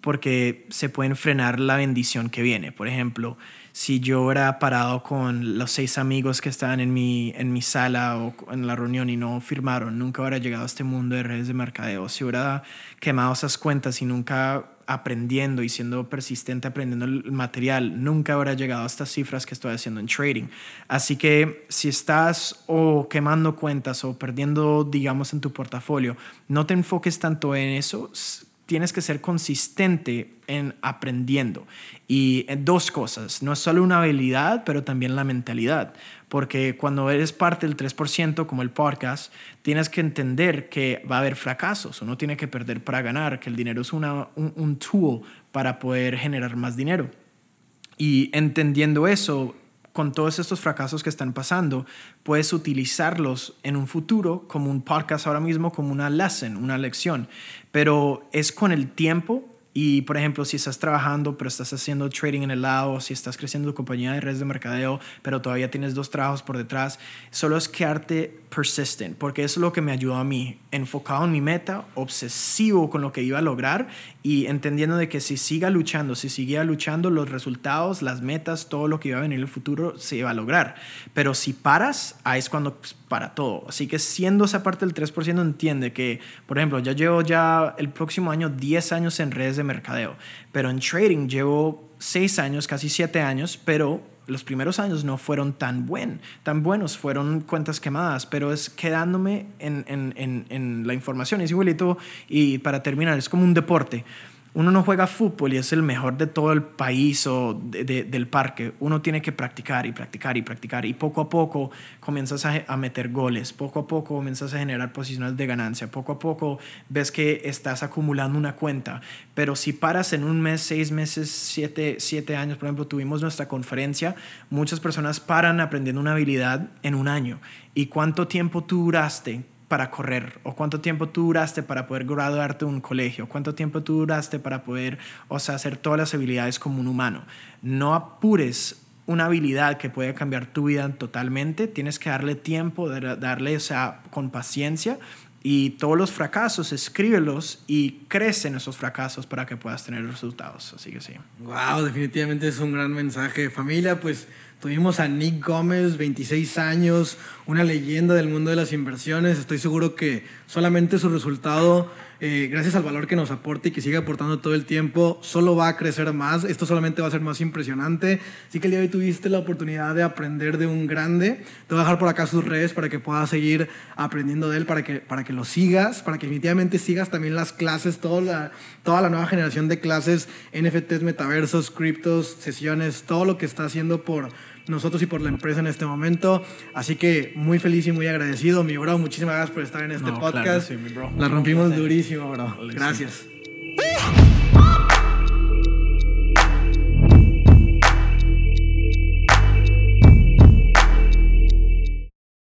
porque se pueden frenar la bendición que viene. Por ejemplo, si yo hubiera parado con los seis amigos que estaban en mi, en mi sala o en la reunión y no firmaron, nunca hubiera llegado a este mundo de redes de mercadeo. Si hubiera quemado esas cuentas y nunca aprendiendo y siendo persistente aprendiendo el material, nunca habrá llegado a estas cifras que estoy haciendo en trading. Así que si estás o quemando cuentas o perdiendo, digamos, en tu portafolio, no te enfoques tanto en eso, tienes que ser consistente en aprendiendo. Y eh, dos cosas, no es solo una habilidad, pero también la mentalidad. Porque cuando eres parte del 3%, como el podcast, tienes que entender que va a haber fracasos. Uno tiene que perder para ganar, que el dinero es una, un, un tool para poder generar más dinero. Y entendiendo eso, con todos estos fracasos que están pasando, puedes utilizarlos en un futuro como un podcast ahora mismo, como una lesson, una lección. Pero es con el tiempo y, por ejemplo, si estás trabajando, pero estás haciendo trading en el lado, si estás creciendo tu compañía de redes de mercadeo, pero todavía tienes dos trabajos por detrás, solo es quedarte persistent, porque eso es lo que me ayudó a mí, enfocado en mi meta, obsesivo con lo que iba a lograr y entendiendo de que si siga luchando, si seguía luchando, los resultados, las metas, todo lo que iba a venir en el futuro se iba a lograr. Pero si paras, ahí es cuando pues, para todo. Así que siendo esa parte del 3%, entiende que, por ejemplo, ya llevo ya el próximo año 10 años en redes de mercadeo, pero en trading llevo 6 años, casi 7 años, pero los primeros años no fueron tan, buen, tan buenos, fueron cuentas quemadas, pero es quedándome en, en, en, en la información. Es igualito, y para terminar, es como un deporte uno no juega fútbol y es el mejor de todo el país o del parque. Uno tiene que practicar y practicar y practicar y poco a poco comienzas a, meter goles, poco a poco comienzas a generar posiciones de ganancia, poco a poco ves que estás acumulando una cuenta. Pero si paras en un mes, seis meses, siete, siete años, por ejemplo, tuvimos nuestra conferencia, muchas personas paran aprendiendo una habilidad en un año. ¿Y cuánto tiempo tú duraste? Para correr o cuánto tiempo tú duraste para poder graduarte de un colegio, cuánto tiempo tú duraste para poder, o sea, hacer todas las habilidades como un humano. No apures una habilidad que puede cambiar tu vida totalmente, tienes que darle tiempo, darle, o sea, con paciencia y todos los fracasos, escríbelos y crecen esos fracasos para que puedas tener resultados. Así que sí. Wow, definitivamente es un gran mensaje. Familia, pues Tuvimos a Nick Gómez, 26 años, una leyenda del mundo de las inversiones. Estoy seguro que solamente su resultado, eh, gracias al valor que nos aporta y que sigue aportando todo el tiempo, solo va a crecer más. Esto solamente va a ser más impresionante. Así que el día de hoy tuviste la oportunidad de aprender de un grande. Te voy a dejar por acá sus redes para que puedas seguir aprendiendo de él, para que, para que lo sigas, para que definitivamente sigas también las clases, toda toda la nueva generación de clases, NFTs, metaversos, criptos, sesiones, todo lo que está haciendo por nosotros y por la empresa en este momento. Así que muy feliz y muy agradecido, mi bro. Muchísimas gracias por estar en este podcast. La rompimos durísimo, bro. Gracias.